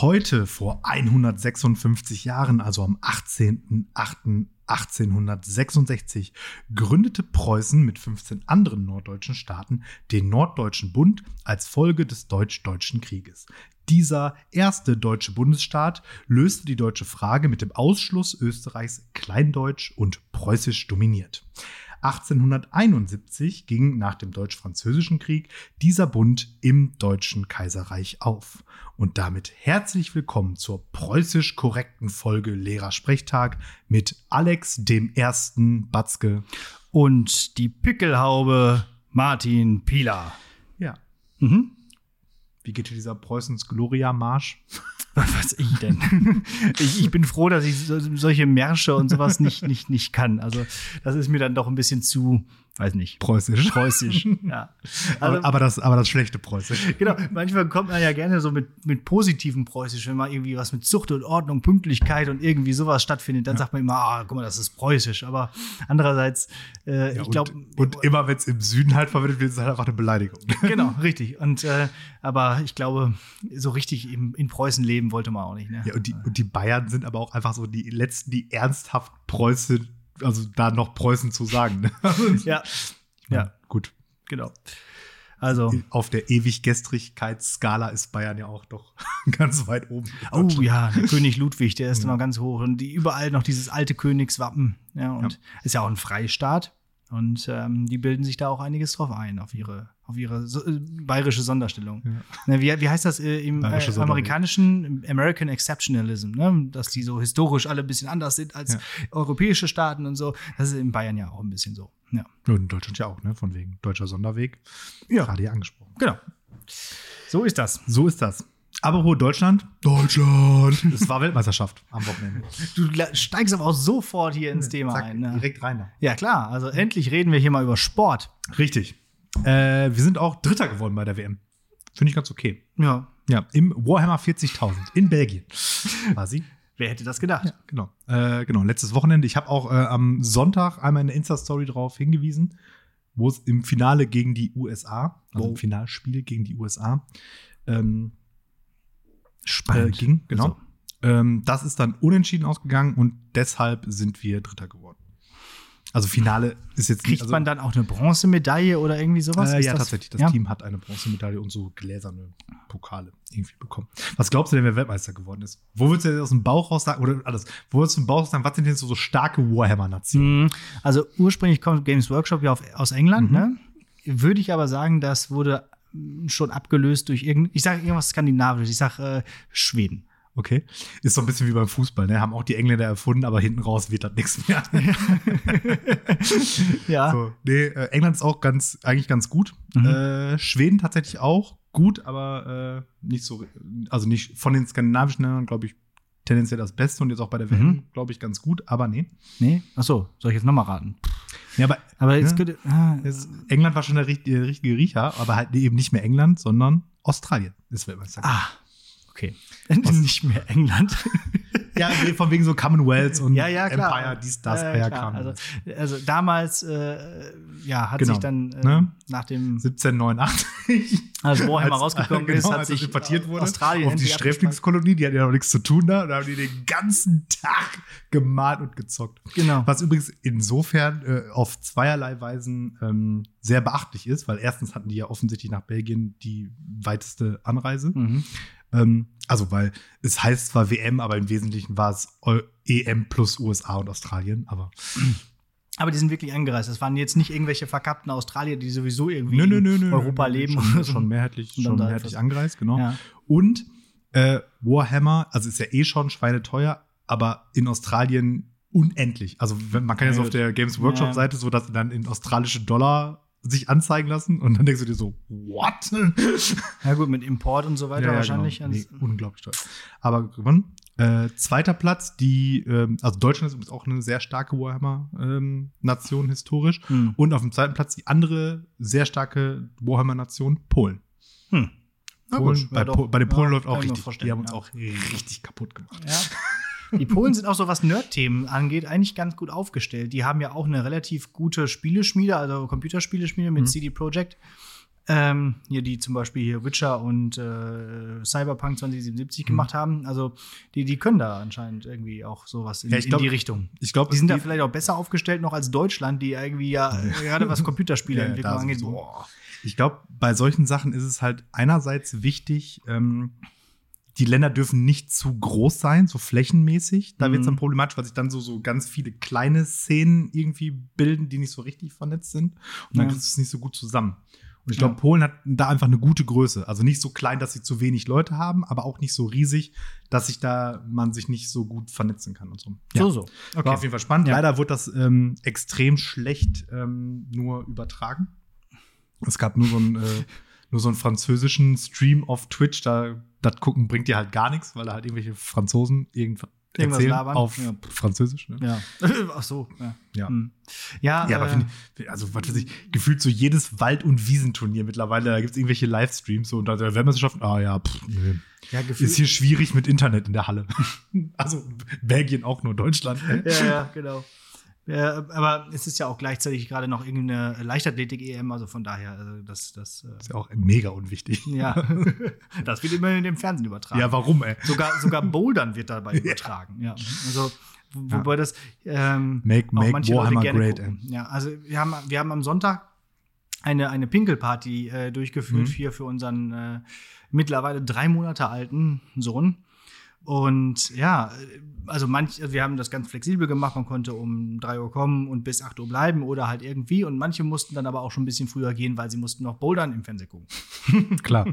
Heute vor 156 Jahren, also am 18.08.1866, gründete Preußen mit 15 anderen norddeutschen Staaten den Norddeutschen Bund als Folge des Deutsch-Deutschen Krieges. Dieser erste deutsche Bundesstaat löste die deutsche Frage mit dem Ausschluss Österreichs kleindeutsch und preußisch dominiert. 1871 ging nach dem Deutsch-Französischen Krieg dieser Bund im Deutschen Kaiserreich auf. Und damit herzlich willkommen zur preußisch korrekten Folge Lehrersprechtag mit Alex dem ersten Batzke und die Pickelhaube Martin Pieler. Ja. Mhm. Wie geht dieser Preußens Gloria-Marsch? Was ich denn? ich, ich, bin froh, dass ich so, solche Märsche und sowas nicht, nicht, nicht kann. Also, das ist mir dann doch ein bisschen zu, weiß nicht. Preußisch. Preußisch, ja. Also, aber, aber, das, aber das schlechte Preußisch. Genau. Manchmal kommt man ja gerne so mit, mit positivem Preußisch, wenn mal irgendwie was mit Zucht und Ordnung, Pünktlichkeit und irgendwie sowas stattfindet, dann ja. sagt man immer, ah, guck mal, das ist Preußisch. Aber andererseits, äh, ja, ich glaube. Und, und, immer, wenn es im Süden halt verwendet wird, ist es halt einfach eine Beleidigung. Genau, richtig. Und, äh, aber ich glaube, so richtig im, in Preußen leben wollte man auch nicht. Ne? Ja, und die, und die Bayern sind aber auch einfach so die letzten, die ernsthaft Preußen also da noch Preußen zu sagen. Ne? ja. Ja. Gut. Genau. Also. Auf der Ewiggestrigkeitsskala ist Bayern ja auch doch ganz weit oben. Oh ja, der König Ludwig, der ist ja. noch ganz hoch. Und die, überall noch dieses alte Königswappen. Ja, und ja. ist ja auch ein Freistaat. Und ähm, die bilden sich da auch einiges drauf ein, auf ihre, auf ihre so, äh, bayerische Sonderstellung. Ja. Ne, wie, wie heißt das äh, im äh, amerikanischen American Exceptionalism, ne? dass die so historisch alle ein bisschen anders sind als ja. europäische Staaten und so. Das ist in Bayern ja auch ein bisschen so. Ja. Und in Deutschland ja auch, ne? Von wegen deutscher Sonderweg. Ja. Gerade hier angesprochen. Genau. So ist das. So ist das. Aber wo Deutschland? Deutschland. Es war Weltmeisterschaft am Wochenende. Du steigst aber auch sofort hier ins Thema Zack, ein. Ne? Direkt rein. Da. Ja, klar. Also endlich reden wir hier mal über Sport. Richtig. Äh, wir sind auch Dritter geworden bei der WM. Finde ich ganz okay. Ja. Ja, im Warhammer 40.000 in Belgien. War sie. Wer hätte das gedacht? Ja, genau. Äh, genau, letztes Wochenende. Ich habe auch äh, am Sonntag einmal in der Insta-Story darauf hingewiesen, wo es im Finale gegen die USA, also oh. im Finalspiel gegen die USA, ähm, Spannend. Äh, ging. Genau. Also. Ähm, das ist dann unentschieden ausgegangen und deshalb sind wir Dritter geworden. Also Finale ist jetzt Kriegt nicht, also, man dann auch eine Bronzemedaille oder irgendwie sowas? Äh, ja, das? tatsächlich. Das ja? Team hat eine Bronzemedaille und so gläserne Pokale irgendwie bekommen. Was glaubst du denn, wer Weltmeister geworden ist? Wo würdest du denn aus dem Bauch raus sagen, oder alles, wo würdest du im Bauch sagen, was sind denn so, so starke Warhammer-Nationen? Mhm. Also ursprünglich kommt Games Workshop ja auf, aus England, mhm. ne? Würde ich aber sagen, das wurde schon abgelöst durch irgend, ich sage irgendwas skandinavisch, ich sage äh, Schweden. Okay. Ist so ein bisschen wie beim Fußball, ne? Haben auch die Engländer erfunden, aber hinten raus wird das nichts mehr. ja. So, nee, äh, England ist auch ganz, eigentlich ganz gut. Mhm. Äh, Schweden tatsächlich auch gut, aber äh, nicht so, also nicht von den skandinavischen Ländern, glaube ich, tendenziell das Beste und jetzt auch bei der WM, mhm. glaube ich, ganz gut, aber nee. Nee? Achso, soll ich jetzt nochmal raten? Ja, aber, aber jetzt ne? könnte, ah, England war schon der richtige, richtige Riecher, aber halt eben nicht mehr England, sondern Australien ist Weltmeister. Ah, okay. nicht mehr England. ja, von wegen so Commonwealth und ja, ja, Empire, dies, das, ja, ja, also, also, damals, äh, ja, hat genau. sich dann äh, ne? nach dem 1789 als Warhammer als, rausgekommen genau, ist, hat sich importiert wurde Australien auf die Sträflingskolonie, die hat ja noch nichts zu tun da, da haben die den ganzen Tag gemalt und gezockt. Genau. Was übrigens insofern äh, auf zweierlei Weisen ähm, sehr beachtlich ist, weil erstens hatten die ja offensichtlich nach Belgien die weiteste Anreise. Mhm. Ähm, also, weil es heißt zwar WM, aber im Wesentlichen war es EM plus USA und Australien, aber. Aber die sind wirklich angereist. Das waren jetzt nicht irgendwelche verkappten Australier, die sowieso irgendwie nö, nö, nö, in Europa leben. Schon, schon mehrheitlich, schon mehrheitlich angereist, genau. Ja. Und äh, Warhammer, also ist ja eh schon schweineteuer, aber in Australien unendlich. Also man kann ja so auf der Games Workshop Seite so, dass dann in australische Dollar sich anzeigen lassen und dann denkst du dir so, what? Ja gut, mit Import und so weiter ja, ja, wahrscheinlich. Genau. Nee, unglaublich toll. Aber gewonnen. Äh, zweiter Platz, die, ähm, also Deutschland ist auch eine sehr starke Warhammer-Nation ähm, historisch. Hm. Und auf dem zweiten Platz die andere sehr starke Warhammer-Nation, Polen. Hm. Polen, gut, bei, po bei, den Polen ja, läuft auch richtig. Die haben uns auch richtig kaputt gemacht. Ja. Die Polen sind auch so, was Nerd-Themen angeht, eigentlich ganz gut aufgestellt. Die haben ja auch eine relativ gute Spieleschmiede, also Computerspieleschmiede mit mhm. CD Projekt. ähm, hier die zum Beispiel hier Witcher und äh, Cyberpunk 2077 gemacht haben. Also die, die können da anscheinend irgendwie auch sowas in, Ja, ich in glaub- die Richtung. Ich glaube, Die sind da vielleicht auch besser aufgestellt noch als Deutschland, die irgendwie ja gerade was Computerspieleentwicklung Ja, angeht. Ich glaube, bei solchen Sachen ist es halt einerseits wichtig, ähm, die Länder dürfen nicht zu groß sein, so flächenmäßig. Da wird es Mhm. dann problematisch, weil sich dann so, so ganz viele kleine Szenen irgendwie bilden, die nicht so richtig vernetzt sind. Und dann Ja. kriegst du es nicht so gut zusammen. Und ich Ja. glaube, Polen hat da einfach eine gute Größe. Also nicht so klein, dass sie zu wenig Leute haben, aber auch nicht so riesig, dass sich da man sich nicht so gut vernetzen kann und so. So, so. War auf jeden Fall spannend. Ja. Leider wurde das ähm, extrem schlecht ähm, nur übertragen. Es gab nur so einen, äh, nur so einen französischen Stream auf Twitch. Da das gucken bringt dir halt gar nichts, weil da halt irgendwelche Franzosen irgendwas Irgendwas erzählen labern. auf Ja. Französisch. Ne? Ja. Ach so. Ja. Ja. Hm. Ja, Ja, aber äh, ich, also was weiß ich, gefühlt so jedes Wald- und Wiesenturnier mittlerweile, da gibt es irgendwelche Livestreams so unter der Weltmeisterschaft. Ah ja, pff, nee. ja, Ist hier schwierig mit Internet in der Halle. also Belgien auch nur Deutschland. ja, ja, genau. Ja, aber es ist ja auch gleichzeitig gerade noch irgendeine Leichtathletik-EM, also von daher, also das, das, äh, Ist ja auch mega unwichtig. ja, das wird immer in dem Fernsehen übertragen. Ja, warum, ey? Sogar, sogar Bouldern wird dabei übertragen. Ja. Also, wo- wobei das ähm, Make- auch make manche Warhammer Leute gerne great, gucken. Ja, also wir haben, wir haben am Sonntag eine, eine Pinkelparty äh, durchgeführt Mhm. hier für unseren äh, mittlerweile drei Monate alten Sohn. Und ja, also manch, also wir haben das ganz flexibel gemacht. Man konnte um 3 Uhr kommen und bis 8 Uhr bleiben oder halt irgendwie. Und manche mussten dann aber auch schon ein bisschen früher gehen, weil sie mussten noch bouldern im Fernsehen gucken. Klar.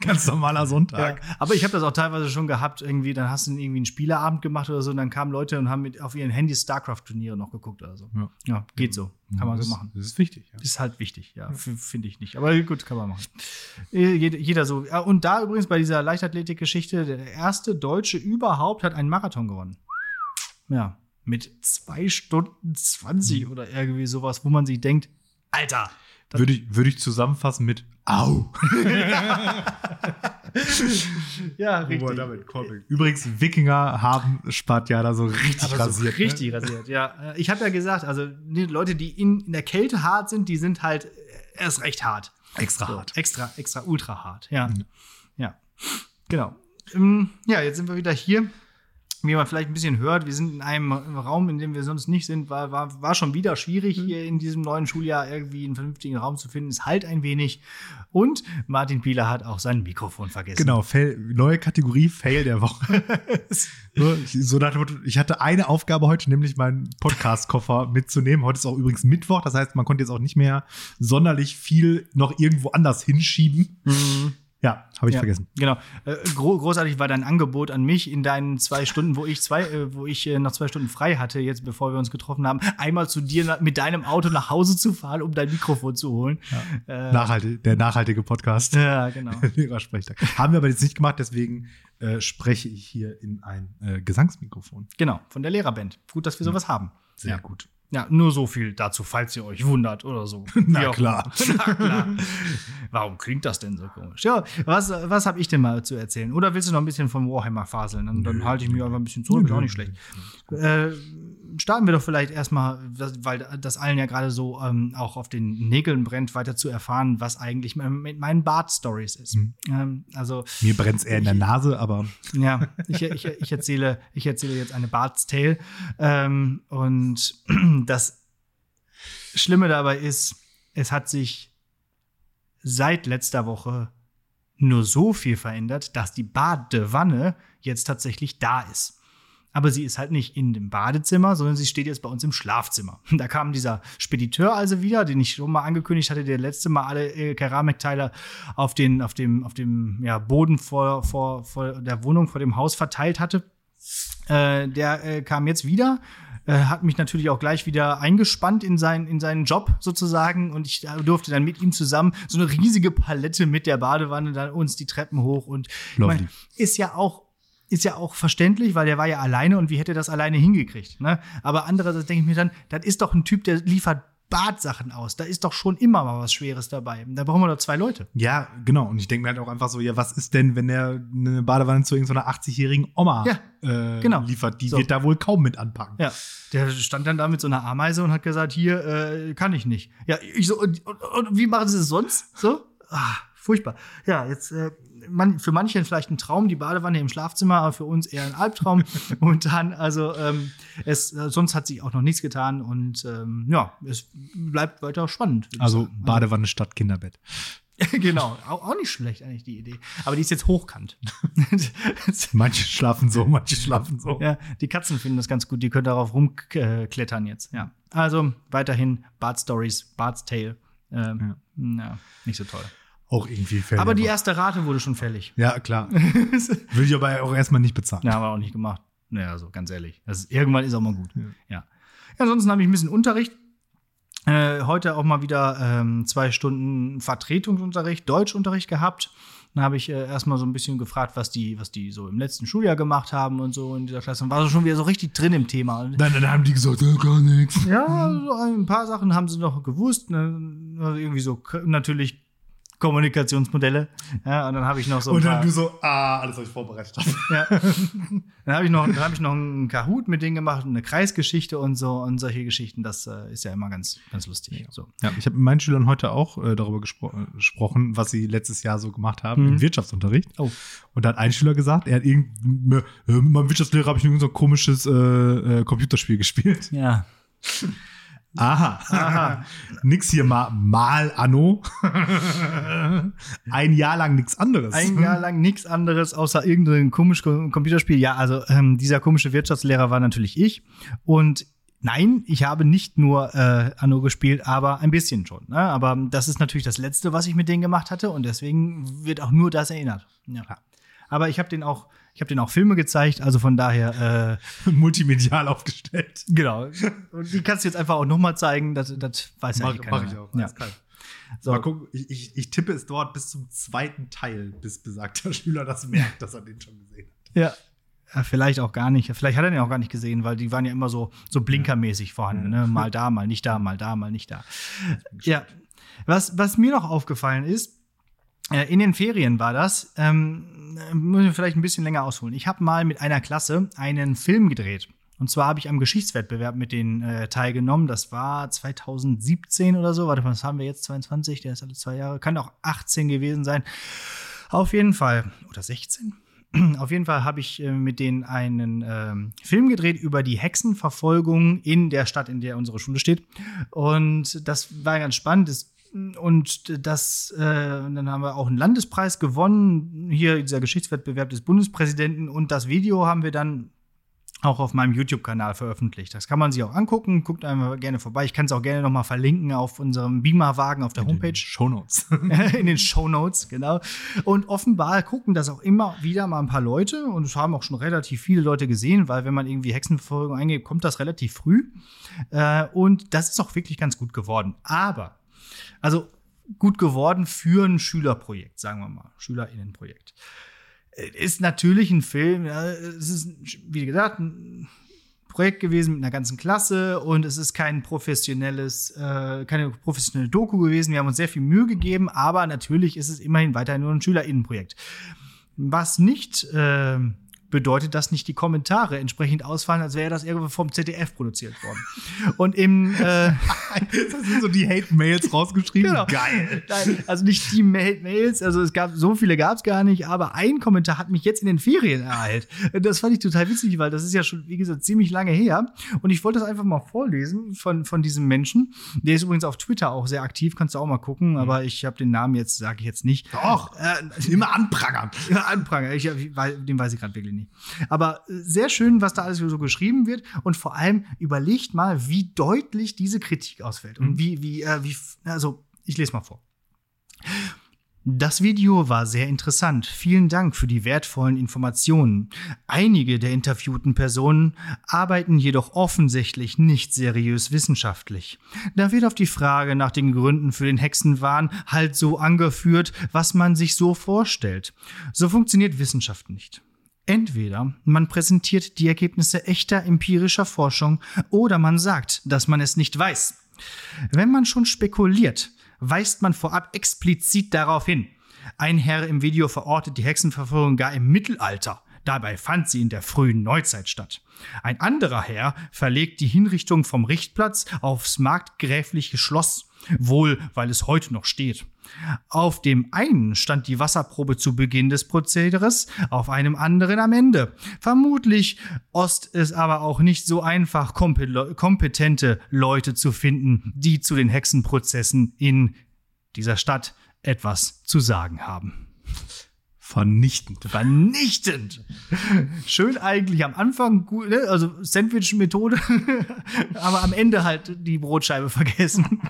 Ganz normaler Sonntag. Ja, aber ich habe das auch teilweise schon gehabt, irgendwie, dann hast du irgendwie einen Spieleabend gemacht oder so, und dann kamen Leute und haben mit auf ihren Handys StarCraft-Turniere noch geguckt oder so. Ja. Ja, geht so. Kann man das, so machen. Das ist wichtig. Ja. Ist halt wichtig, ja, finde ich nicht. Aber gut, kann man machen. Äh, Jeder, so. Ja, und da übrigens bei dieser Leichtathletik-Geschichte, der erste Deutsche überhaupt hat einen Marathon gewonnen. Ja, mit zwei Stunden 20 oder irgendwie sowas, wo man sich denkt, Alter, Würde ich, würde ich zusammenfassen mit Au. ja, Wo er damit. Übrigens, Wikinger haben Spatjada so richtig Aber so rasiert. ne? richtig rasiert, ja. Äh, Ich habe ja gesagt, also die Leute, die in, in der Kälte hart sind, die sind halt äh, erst recht hart. Extra So, hart. Extra, extra ultra hart, ja. Ja, genau. Ähm, Ja, jetzt sind wir wieder hier. Wie man vielleicht ein bisschen hört, wir sind in einem Raum, in dem wir sonst nicht sind, war, war, war schon wieder schwierig, hier in diesem neuen Schuljahr irgendwie einen vernünftigen Raum zu finden. Es halt ein wenig. Und Martin Pieler hat auch sein Mikrofon vergessen. Genau, Fail, neue Kategorie Fail der Woche. so, ich, so Motto, ich hatte eine Aufgabe heute, nämlich meinen Podcast-Koffer mitzunehmen. Heute ist auch übrigens Mittwoch, das heißt, man konnte jetzt auch nicht mehr sonderlich viel noch irgendwo anders hinschieben. Ja, habe ich Ja, vergessen. Genau. Äh, gro großartig war dein Angebot an mich in deinen zwei Stunden, wo ich zwei, äh, wo ich äh, noch zwei Stunden frei hatte, jetzt bevor wir uns getroffen haben, einmal zu dir mit deinem Auto nach Hause zu fahren, um dein Mikrofon zu holen. Ja, äh, Nachhaltig, der nachhaltige Podcast. ja genau. Lehrersprechtag. Haben wir aber jetzt nicht gemacht, deswegen äh, spreche ich hier in ein äh, Gesangsmikrofon. Genau, von der Lehrerband. Gut, dass wir sowas haben. Sehr ja. gut. Ja, nur so viel dazu, falls ihr euch wundert oder so. Na klar. Na klar. Warum klingt das denn so komisch? Ja, was, was habe ich denn mal zu erzählen? Oder willst du noch ein bisschen vom Warhammer faseln? Dann, dann halte ich mich einfach ein bisschen zurück, ist auch nicht schlecht. Äh, starten wir doch vielleicht erstmal, weil das allen ja gerade so ähm, auch auf den Nägeln brennt, weiter zu erfahren, was eigentlich mit meinen Bart-Stories ist. Ähm, also, Mir brennt es eher in der Nase, aber ja, ich, ich, ich, erzähle, ich erzähle jetzt eine Bart's Tale. Ähm, und das Schlimme dabei ist, es hat sich seit letzter Woche nur so viel verändert, dass die Badewanne jetzt tatsächlich da ist. Aber sie ist halt nicht in dem Badezimmer, sondern sie steht jetzt bei uns im Schlafzimmer. Da kam dieser Spediteur also wieder, den ich schon mal angekündigt hatte, der letzte Mal alle äh, Keramikteile auf, den, auf dem, auf dem ja, Boden vor, vor, vor der Wohnung, vor dem Haus verteilt hatte. Äh, der äh, kam jetzt wieder, äh, hat mich natürlich auch gleich wieder eingespannt in, sein, in seinen Job sozusagen und ich äh, durfte dann mit ihm zusammen so eine riesige Palette mit der Badewanne dann uns die Treppen hoch und ich mein, ist ja auch ist ja auch verständlich, weil der war ja alleine und wie hätte er das alleine hingekriegt. Ne? Aber andererseits denke ich mir dann, das ist doch ein Typ, der liefert Badsachen aus. Da ist doch schon immer mal was Schweres dabei. Da brauchen wir doch zwei Leute. ja, genau. Und ich denke mir halt auch einfach so, ja, was ist denn, wenn der eine Badewanne zu irgendeiner 80-jährigen Oma Ja, äh, genau. liefert? Die So. wird da wohl kaum mit anpacken. Ja, der stand dann da mit so einer Ameise und hat gesagt, hier äh, kann ich nicht. Ja, ich so, und, und, und wie machen Sie es sonst? So? ah, furchtbar. Ja, jetzt äh, man, für manche vielleicht ein Traum, die Badewanne im Schlafzimmer, aber für uns eher ein Albtraum. und dann, also ähm, es, äh, sonst hat sich auch noch nichts getan und ähm, ja, es bleibt weiter spannend. Also Badewanne statt Kinderbett. genau, auch, auch, nicht schlecht eigentlich die Idee. Aber die ist jetzt hochkant. manche schlafen so, manche schlafen so. Ja, die Katzen finden das ganz gut, die können darauf rumklettern jetzt. Ja. Also weiterhin Bart Stories, Bart's Tale. Ähm, ja. ja, nicht so toll. Auch irgendwie fällig. Aber die erste Rate wurde schon fällig. Ja, klar. Will ich aber auch erstmal nicht bezahlen. Ja, haben wir auch nicht gemacht. Naja, also ganz ehrlich. Das irgendwann ist auch mal gut. Ja. ja. Ansonsten habe ich ein bisschen Unterricht. Äh, heute auch mal wieder ähm, zwei Stunden Vertretungsunterricht, Deutschunterricht gehabt. Dann habe ich äh, erstmal so ein bisschen gefragt, was die, was die so im letzten Schuljahr gemacht haben und so in dieser Klasse. Und war so schon wieder so richtig drin im Thema. Dann, dann haben die gesagt, ja, gar nichts. Ja, so ein paar Sachen haben sie noch gewusst. Ne? Also irgendwie so natürlich Kommunikationsmodelle. Ja, und dann habe ich noch so. Und dann du so, ah, alles, was ich vorbereitet habe. Ja. dann habe ich, noch, hab ich noch einen Kahoot mit denen gemacht, eine Kreisgeschichte und so und solche Geschichten. Das äh, ist ja immer ganz, ganz lustig. Ja, so. ja ich habe mit meinen Schülern heute auch äh, darüber gespro äh, gesprochen, was sie letztes Jahr so gemacht haben mhm. im Wirtschaftsunterricht. Oh. Und da hat ein Schüler gesagt, er hat irgend, mit meinem Wirtschaftslehrer habe ich irgend so ein komisches äh, äh, Computerspiel gespielt. Ja. Aha. Aha. nix hier mal, mal Anno. Ein Jahr lang nichts anderes. Ein Jahr lang nichts anderes, außer irgendein komisches Computerspiel. Ja, also ähm, dieser komische Wirtschaftslehrer war natürlich ich. Und nein, ich habe nicht nur äh, Anno gespielt, aber ein bisschen schon. Ne? Aber das ist natürlich das Letzte, was ich mit denen gemacht hatte. Und deswegen wird auch nur das erinnert. Ja. Aber ich habe den auch ich habe denen auch Filme gezeigt, also von daher äh, multimedial aufgestellt. Genau. Und die kannst du jetzt einfach auch nochmal zeigen, das, das weiß ja mach, keiner. Mach ich auch. Ja. So. Mal gucken, ich, ich, ich, tippe es dort bis zum zweiten Teil, bis besagter Schüler das merkt, dass er den schon gesehen hat. Ja. ja. Vielleicht auch gar nicht. Vielleicht hat er den auch gar nicht gesehen, weil die waren ja immer so, so blinkermäßig vorhanden. Ne? Mal da, mal nicht da, mal da, mal nicht da. Ja. Was, was mir noch aufgefallen ist, in den Ferien war das, ähm, muss ich vielleicht ein bisschen länger ausholen. Ich habe mal mit einer Klasse einen Film gedreht. Und zwar habe ich am Geschichtswettbewerb mit denen äh, teilgenommen. Das war 2017 oder so. Warte, was haben wir jetzt? 22? Der ist alle zwei Jahre. Kann auch 18 gewesen sein. Auf jeden Fall. Oder 16? Auf jeden Fall habe ich äh, mit denen einen ähm, Film gedreht über die Hexenverfolgung in der Stadt, in der unsere Schule steht. Und das war ganz spannend. Das und das, äh, dann haben wir auch einen Landespreis gewonnen, hier dieser Geschichtswettbewerb des Bundespräsidenten. Und das Video haben wir dann auch auf meinem YouTube-Kanal veröffentlicht. Das kann man sich auch angucken. Guckt einmal gerne vorbei. Ich kann es auch gerne noch mal verlinken auf unserem Beamer-Wagen auf der in Homepage. Show Notes. in den Show Notes, genau. Und offenbar gucken das auch immer wieder mal ein paar Leute und es haben auch schon relativ viele Leute gesehen, weil wenn man irgendwie Hexenverfolgung eingeht, kommt das relativ früh. Äh, und das ist auch wirklich ganz gut geworden. Aber also gut geworden für ein Schülerprojekt, sagen wir mal, Schülerinnenprojekt. Äh, ist natürlich ein Film, ja, es ist, wie gesagt, ein Projekt gewesen mit einer ganzen Klasse und es ist kein professionelles, äh, keine professionelle Doku gewesen. Wir haben uns sehr viel Mühe gegeben, aber natürlich ist es immerhin weiterhin nur ein Schülerinnenprojekt. Was nicht äh, bedeutet, dass nicht die Kommentare entsprechend ausfallen, als wäre das irgendwo vom ZDF produziert worden. Und im äh, das sind so die Hate-Mails rausgeschrieben. Genau. Geil. Nein, also nicht die Hate-Mails, also es gab so viele gab es gar nicht, aber ein Kommentar hat mich jetzt in den Ferien ereilt. Das fand ich total witzig, weil das ist ja schon, wie gesagt, ziemlich lange her. Und ich wollte das einfach mal vorlesen von, von diesem Menschen. Der ist übrigens auf Twitter auch sehr aktiv, kannst du auch mal gucken, mhm. aber ich habe den Namen jetzt, sage ich jetzt nicht. Doch, äh, immer anprangern. Immer anprangern. Ich, den weiß ich gerade wirklich nicht. Aber äh, sehr schön, was da alles so geschrieben wird und vor allem überlegt mal, wie deutlich diese Kritik ausfällt und mhm. wie, wie, äh, wie, also ich lese mal vor. Das Video war sehr interessant. Vielen Dank für die wertvollen Informationen. Einige der interviewten Personen arbeiten jedoch offensichtlich nicht seriös wissenschaftlich. Da wird auf die Frage nach den Gründen für den Hexenwahn halt so angeführt, was man sich so vorstellt. So funktioniert Wissenschaft nicht. Entweder man präsentiert die Ergebnisse echter empirischer Forschung oder man sagt, dass man es nicht weiß. Wenn man schon spekuliert, weist man vorab explizit darauf hin. Ein Herr im Video verortet die Hexenverfolgung gar im Mittelalter. Dabei fand sie in der frühen Neuzeit statt. Ein anderer Herr verlegt die Hinrichtung vom Richtplatz aufs marktgräfliche Schloss. Wohl weil es heute noch steht. Auf dem einen stand die Wasserprobe zu Beginn des Prozederes, auf einem anderen am Ende. Vermutlich ost es aber auch nicht so einfach, kompetente Leute zu finden, die zu den Hexenprozessen in dieser Stadt etwas zu sagen haben. Vernichtend. Vernichtend. Schön eigentlich am Anfang, gut, ne? also Sandwich-Methode, aber am Ende halt die Brotscheibe vergessen.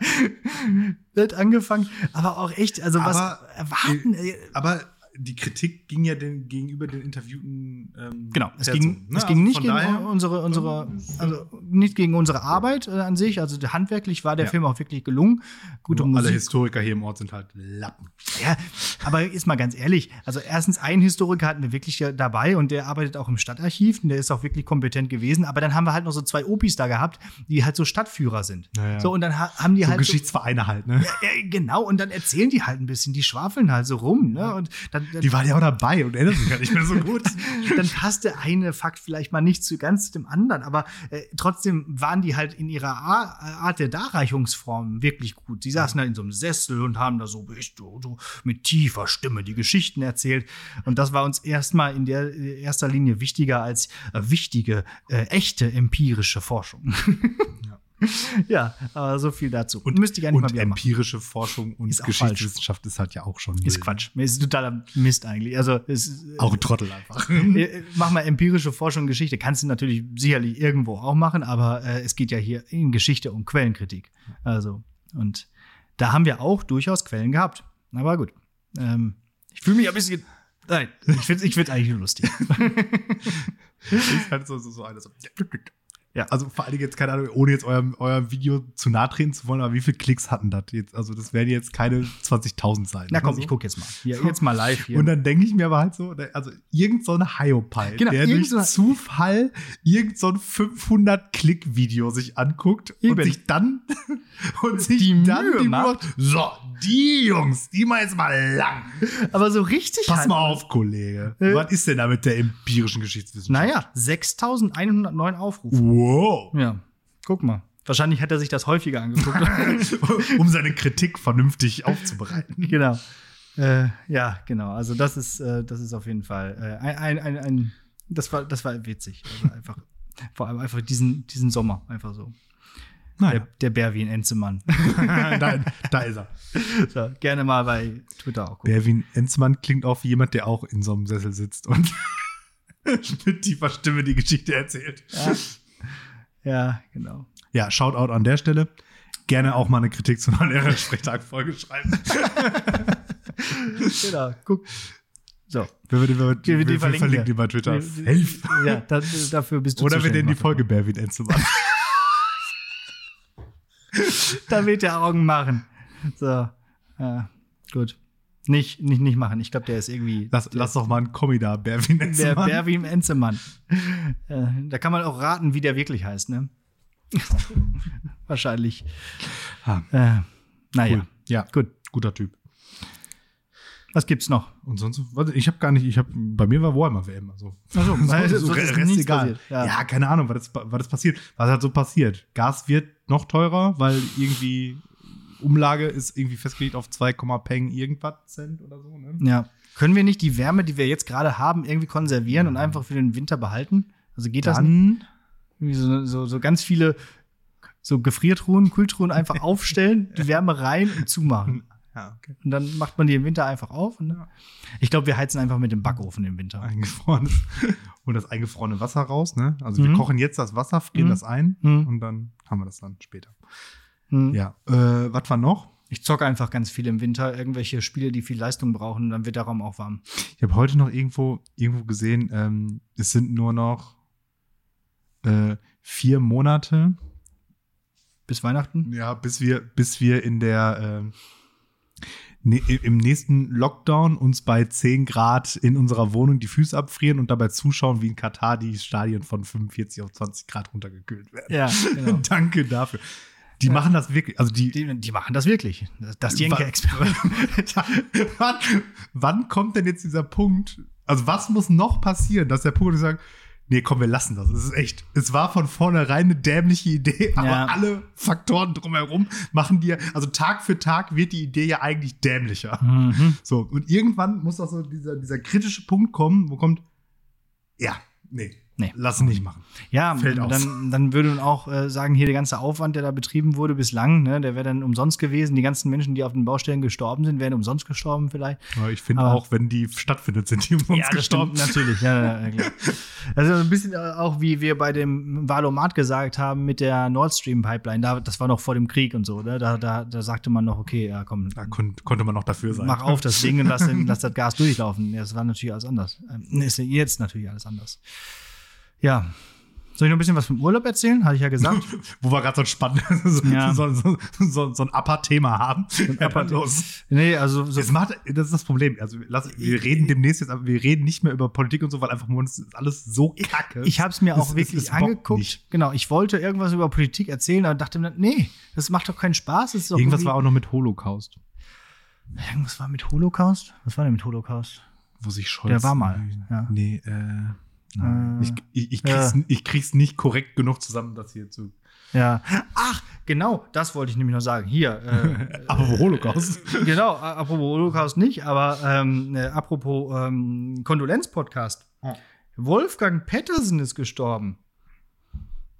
Wird angefangen, aber auch echt, also aber, was erwarten. Äh, aber die Kritik ging ja den, gegenüber den Interviewten. Ähm, genau, es ging, ne? es ging also nicht gegen daher, unsere, unsere, also nicht gegen unsere Arbeit äh, an sich. Also handwerklich war der ja. Film auch wirklich gelungen. Gute Musik. Alle Historiker hier im Ort sind halt Lappen. Ja, aber ist mal ganz ehrlich. Also erstens, einen Historiker hatten wir wirklich dabei und der arbeitet auch im Stadtarchiv und der ist auch wirklich kompetent gewesen. Aber dann haben wir halt noch so zwei Opis da gehabt, die halt so Stadtführer sind. Ja, so und dann haben die so halt Geschichtsvereine so, halt, ne? Ja, genau. Und dann erzählen die halt ein bisschen, die schwafeln halt so rum, ne? Und dann die waren ja auch dabei und erinnern sich gar nicht mehr so gut. dann passt der eine Fakt vielleicht mal nicht zu ganz dem anderen, aber äh, trotzdem waren die halt in ihrer Art der Darreichungsform wirklich gut. Sie saßen da in so einem Sessel und haben da so, so mit tiefer Stimme die Geschichten erzählt. Und das war uns erstmal in der äh, erster Linie wichtiger als äh, wichtige, äh, echte empirische Forschung. Ja. aber so viel dazu. Und müsste ich gar nicht und mal empirische machen. Forschung und ist Geschichtswissenschaft ist halt ja auch schon. Ist Quatsch. Ist totaler Mist eigentlich. Also ist, äh, auch ein Trottel einfach. Äh, mach mal empirische Forschung und Geschichte. Kannst du natürlich sicherlich irgendwo auch machen, aber äh, es geht ja hier in Geschichte um Quellenkritik. Also, und da haben wir auch durchaus Quellen gehabt. Aber gut. Ähm, ich fühle mich ein bisschen. Nein, ich finde es ich find's eigentlich nur lustig. ist halt so, so, so eine so. Ja. Also vor allem jetzt, keine Ahnung, ohne jetzt eurem, eurem Video zu nahe treten zu wollen, aber wie viele Klicks hatten das jetzt? Also das werden jetzt keine 20.000 sein. Na komm, so. ich guck jetzt mal. Hier, jetzt mal live hier. Und dann denke ich mir aber halt so, also irgend so eine Hyopai, genau, der durch so Zufall irgend so ein 500-Klick-Video sich anguckt Eben. und sich dann und sich die dann Mühe die macht. So, die Jungs, die mal jetzt mal lang. Aber so richtig Pass halt. mal auf, Kollege. Äh? Was ist denn da mit der empirischen Geschichtswissenschaft? Naja, 6109 Aufrufe. Wow. Ja, guck mal. Wahrscheinlich hat er sich das häufiger angeguckt. um seine Kritik vernünftig aufzubereiten. Genau. Äh, ja, genau. Also das ist, äh, das ist auf jeden Fall äh, ein, ein, ein, ein, das war, das war witzig. Also einfach, vor allem einfach diesen, diesen Sommer, einfach so. Naja. Der, der Berwin Enzemann. da, da, ist er. So, gerne mal bei Twitter auch gucken. Berwin Enzemann klingt auch wie jemand, der auch in so einem Sessel sitzt und mit tiefer Stimme die Geschichte erzählt. Ja, ja genau. Ja, Shoutout an der Stelle. Gerne auch mal eine Kritik zu einer Lehrersprechtag-Folge schreiben. genau, guck. So. Wir, wir, wir, wir, wir, wir verlinken die bei Twitter. Helf. Ja, das, dafür bist du Oder wir nennen die Folge Berwin Enzemann da wird er Augen machen. So, ja, gut. Nicht, nicht, nicht machen. Ich glaube, der ist irgendwie. Lass, der, lass doch mal einen Kommi da, Berwin Enzemann. Der Berwin Enzemann. äh, da kann man auch raten, wie der wirklich heißt, ne? Wahrscheinlich. Ha. Äh, naja. Cool. Ja, gut. Guter Typ. Was gibt's noch? Und sonst, warte, ich habe gar nicht, ich habe, bei mir war Warhammer WM. Also, also so, so, so Rest egal. Ja. ja. keine Ahnung, was das, was das passiert. Was hat so passiert? Gas wird noch teurer, weil irgendwie Umlage ist irgendwie festgelegt auf 2, Peng irgendwas Cent oder so. Ne? Ja. Können wir nicht die Wärme, die wir jetzt gerade haben, irgendwie konservieren und einfach für den Winter behalten? Also geht Dann das nicht? So, so, so ganz viele so Gefriertruhen, Kühltruhen einfach aufstellen, die Wärme rein und zumachen. Ja, okay. Und dann macht man die im Winter einfach auf. Ja. Ich glaube, wir heizen einfach mit dem Backofen im Winter. Eingefrorenes. Und das eingefrorene Wasser raus, ne? Also mhm. wir kochen jetzt das Wasser, frieren mhm. das ein mhm. und dann haben wir das dann später. Mhm. Ja. Äh, was war noch? Ich zocke einfach ganz viel im Winter, irgendwelche Spiele, die viel Leistung brauchen, dann wird der Raum auch warm. Ich habe heute noch irgendwo, irgendwo gesehen, ähm, es sind nur noch äh, vier Monate. Bis Weihnachten? Ja, bis wir, bis wir in der äh, ne, im nächsten Lockdown uns bei 10 Grad in unserer Wohnung die Füße abfrieren und dabei zuschauen, wie in Katar die Stadien von 45 auf 20 Grad runtergekühlt werden. Ja, genau. Danke dafür. Die ja. machen das wirklich, also die, die, die machen das wirklich. Das Jenke-Experiment. wann, wann kommt denn jetzt dieser Punkt? Also was muss noch passieren, dass der Punkt sagt, nee, komm, wir lassen das. Es ist echt, es war von vornherein eine dämliche Idee, aber Ja. alle Faktoren drumherum machen dir, also Tag für Tag wird die Idee ja eigentlich dämlicher. Mhm. So, und irgendwann muss auch so dieser, dieser kritische Punkt kommen, wo kommt, ja, nee, Nee. lass nicht machen. Ja, Fällt aus. dann, dann würde man auch äh, sagen, hier der ganze Aufwand, der da betrieben wurde bislang, ne, der wäre dann umsonst gewesen. Die ganzen Menschen, die auf den Baustellen gestorben sind, wären umsonst gestorben vielleicht. Aber ich finde auch, wenn die stattfindet, sind die umsonst das gestorben. stimmt natürlich. Ja, ja, ja, klar. Also ein bisschen äh, auch, wie wir bei dem Valomat gesagt haben mit der Nord Stream Pipeline. Da, das war noch vor dem Krieg und so. Ne? Da, da, da sagte man noch, okay, ja, komm, Da kon konnte man noch dafür sein. mach auf das Ding und lass, den, lass das Gas durchlaufen. Ja, das war natürlich alles anders. Ähm, ist ja jetzt natürlich alles anders. Ja. Soll ich noch ein bisschen was vom Urlaub erzählen? Hatte ich ja gesagt. Wo wir gerade so ein spannendes, so, Ja. so, so, so, so ein Upper-Thema haben. Upper- Los. nee, also so, Das, macht, das ist das Problem. Also, lass, wir reden demnächst jetzt, aber wir reden nicht mehr über Politik und so, weil einfach uns ist alles so kacke. Ich habe es mir auch es- wirklich bockt angeguckt. Genau, ich wollte irgendwas über Politik erzählen, aber dachte mir, nee, das macht doch keinen Spaß. Das doch Irgendwas war auch noch mit Holocaust. Irgendwas war mit Holocaust? Was war denn mit Holocaust? Wo sich Scholz. Der war mal, ja. Nee, äh. Äh, ich, ich, ich, krieg's, ja. ich krieg's nicht korrekt genug zusammen, das hier zu. Ja. Ach, genau, das wollte ich nämlich noch sagen. Hier. Äh, Aber Holocaust. genau, a- apropos Holocaust nicht, aber ähm, äh, apropos ähm, Kondolenz-Podcast. Ah. Wolfgang Pettersen ist gestorben.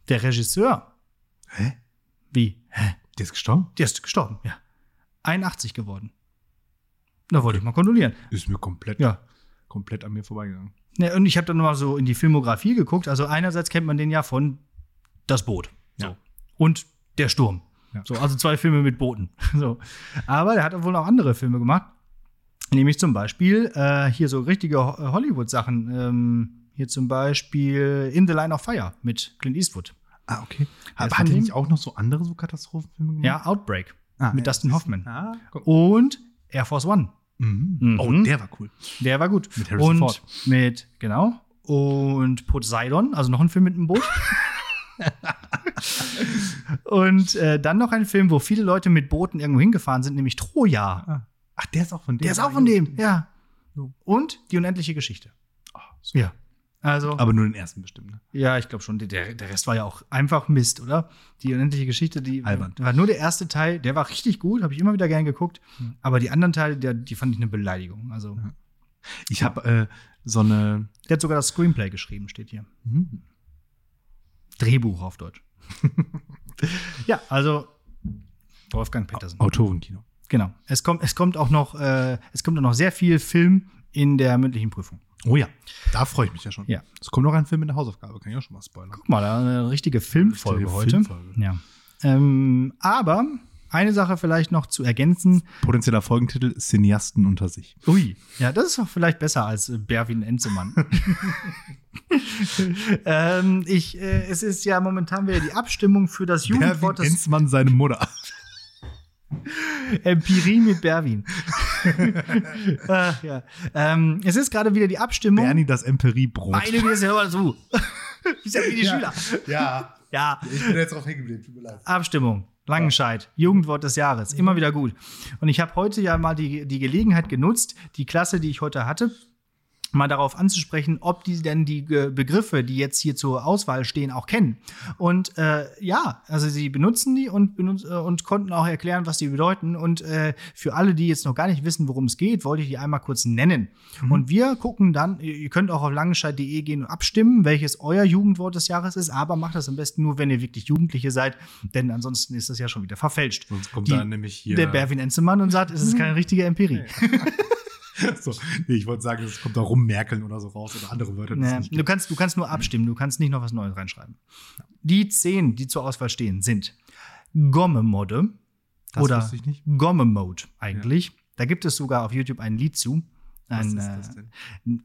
Der Regisseur. Hä? Wie? Hä? Der ist gestorben? Der ist gestorben, ja. 81 geworden. Da wollte ich mal kondolieren. Ist mir komplett, Ja. komplett an mir vorbeigegangen. Ja, und ich habe dann noch mal so in die Filmografie geguckt. Also einerseits kennt man den ja von Das Boot. So. Ja. Und Der Sturm. Ja. So, also zwei Filme mit Booten. So. Aber der hat wohl auch andere Filme gemacht. Nämlich zum Beispiel äh, hier so richtige Ho- Hollywood-Sachen. Ähm, hier zum Beispiel In the Line of Fire mit Clint Eastwood. Ah, okay. Aber hat er nicht auch noch so andere so Katastrophenfilme gemacht? Ja, Outbreak Ah, mit ja, Dustin Hoffman. Ah. Und Air Force One. Mhm. Mhm. Oh, der war cool. Der war gut. Mit Harrison und Ford. mit, genau. Und Poseidon, also noch ein Film mit einem Boot. und äh, dann noch ein Film, wo viele Leute mit Booten irgendwo hingefahren sind, nämlich Troja. Ah. Ach, der ist auch von dem. Der ist auch von dem, ja. Und die unendliche Geschichte. So. Ja. Also, Aber nur den ersten bestimmt. Ne? ja, ich glaube schon, der, der Rest war ja auch einfach Mist, oder? Die unendliche Geschichte, die Albern. war nur der erste Teil, der war richtig gut, habe ich immer wieder gern geguckt. Hm. Aber die anderen Teile, der, die fand ich eine Beleidigung. Also, Ich habe äh, so eine. der hat sogar das Screenplay geschrieben, steht hier. Hm. Drehbuch auf Deutsch. ja, also Wolfgang Petersen. Autorenkino. Genau. Es kommt, es kommt auch noch, äh, es kommt auch noch sehr viel Film in der mündlichen Prüfung. Oh ja, da freue ich mich ja schon. Ja. Es kommt noch ein Film mit der Hausaufgabe, kann ich auch schon mal spoilern. Guck mal, da eine richtige Filmfolge Richtige heute. Filmfolge. Ja. Ähm, aber eine Sache vielleicht noch zu ergänzen. Potenzieller Folgentitel: Cineasten unter sich. Ui, ja, das ist doch vielleicht besser als äh, Berwin Enzemann. ähm, ich, äh, es ist ja momentan wieder die Abstimmung für das Jugendwort Berwin des Enzmann, seine Mutter. Empirie mit Berwin. Ach, ja. ähm, es ist gerade wieder die Abstimmung. Bernie, das Emperiebrot. Meine wir hör mal zu. Ist ja wie die Schüler. Ja, Ja, ich bin jetzt drauf hängen geblieben, tut mir leid. Abstimmung. Langenscheid, Jugendwort des Jahres, immer wieder gut. Und ich habe heute ja mal die, die Gelegenheit genutzt, die Klasse, die ich heute hatte, mal darauf anzusprechen, ob die denn die Begriffe, die jetzt hier zur Auswahl stehen, auch kennen. Und äh, ja, also sie benutzen die und, benutz, äh, und konnten auch erklären, was die bedeuten. Und äh, für alle, die jetzt noch gar nicht wissen, worum es geht, wollte ich die einmal kurz nennen. Und wir gucken dann, ihr könnt auch auf langenscheid.de gehen und abstimmen, welches euer Jugendwort des Jahres ist, aber macht das am besten nur, wenn ihr wirklich Jugendliche seid, denn ansonsten ist das ja schon wieder verfälscht. Sonst kommt Die- da nämlich hier. Der Berwin Enzemann und sagt, es ist keine richtige Empirie. so, nee, ich wollte sagen, es kommt da rummerkeln oder so raus oder andere Wörter. die es Ja, nicht du, gibt. kannst, du kannst nur abstimmen, du kannst nicht noch was Neues reinschreiben. Die zehn, die zur Auswahl stehen, sind Gomme-Mode oder. Gomme-Mode eigentlich. Da gibt es sogar auf YouTube ein Lied zu. Was Ein, ist das denn?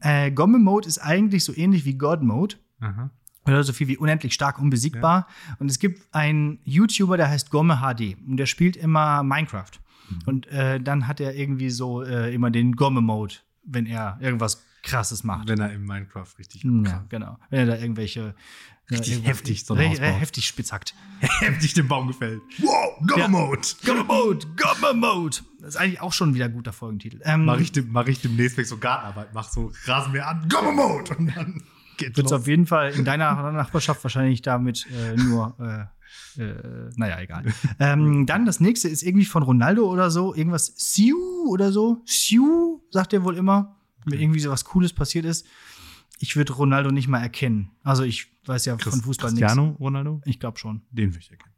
Äh, Gomme-Mode ist eigentlich so ähnlich wie God-Mode. Aha. Oder so viel wie unendlich stark unbesiegbar. Und es gibt einen YouTuber, der heißt Gomme HD. Und der spielt immer Minecraft. Mhm. Und äh, dann hat er irgendwie so äh, immer den Gomme-Mode, wenn er irgendwas krasses macht. Wenn er im Minecraft richtig Ja, genau. Wenn er da irgendwelche Richtig äh, irgendwas- heftig so ein re- Haus re- baut. heftig spitzhackt. heftig den Baum gefällt. Wow, Go Ja. Mode. Gomme Mode, Gomme Mode. Das ist eigentlich auch schon wieder ein guter Folgentitel. Ähm, Mach ich, dem, mach ich demnächst, so Gartenarbeit mache, so Rasenmäher an, Go Mode. Und dann Geht Wird auf jeden Fall in deiner Nachbarschaft wahrscheinlich damit äh, nur, äh, naja, egal. ähm, dann das nächste ist irgendwie von Ronaldo oder so, irgendwas Siu oder so. Siu, sagt er wohl immer, wenn irgendwie so was Cooles passiert ist. Ich würde Ronaldo nicht mal erkennen. Also ich weiß ja Christ, von Fußball nichts. Cristiano Ronaldo? Ich glaube schon. Den würde ich erkennen.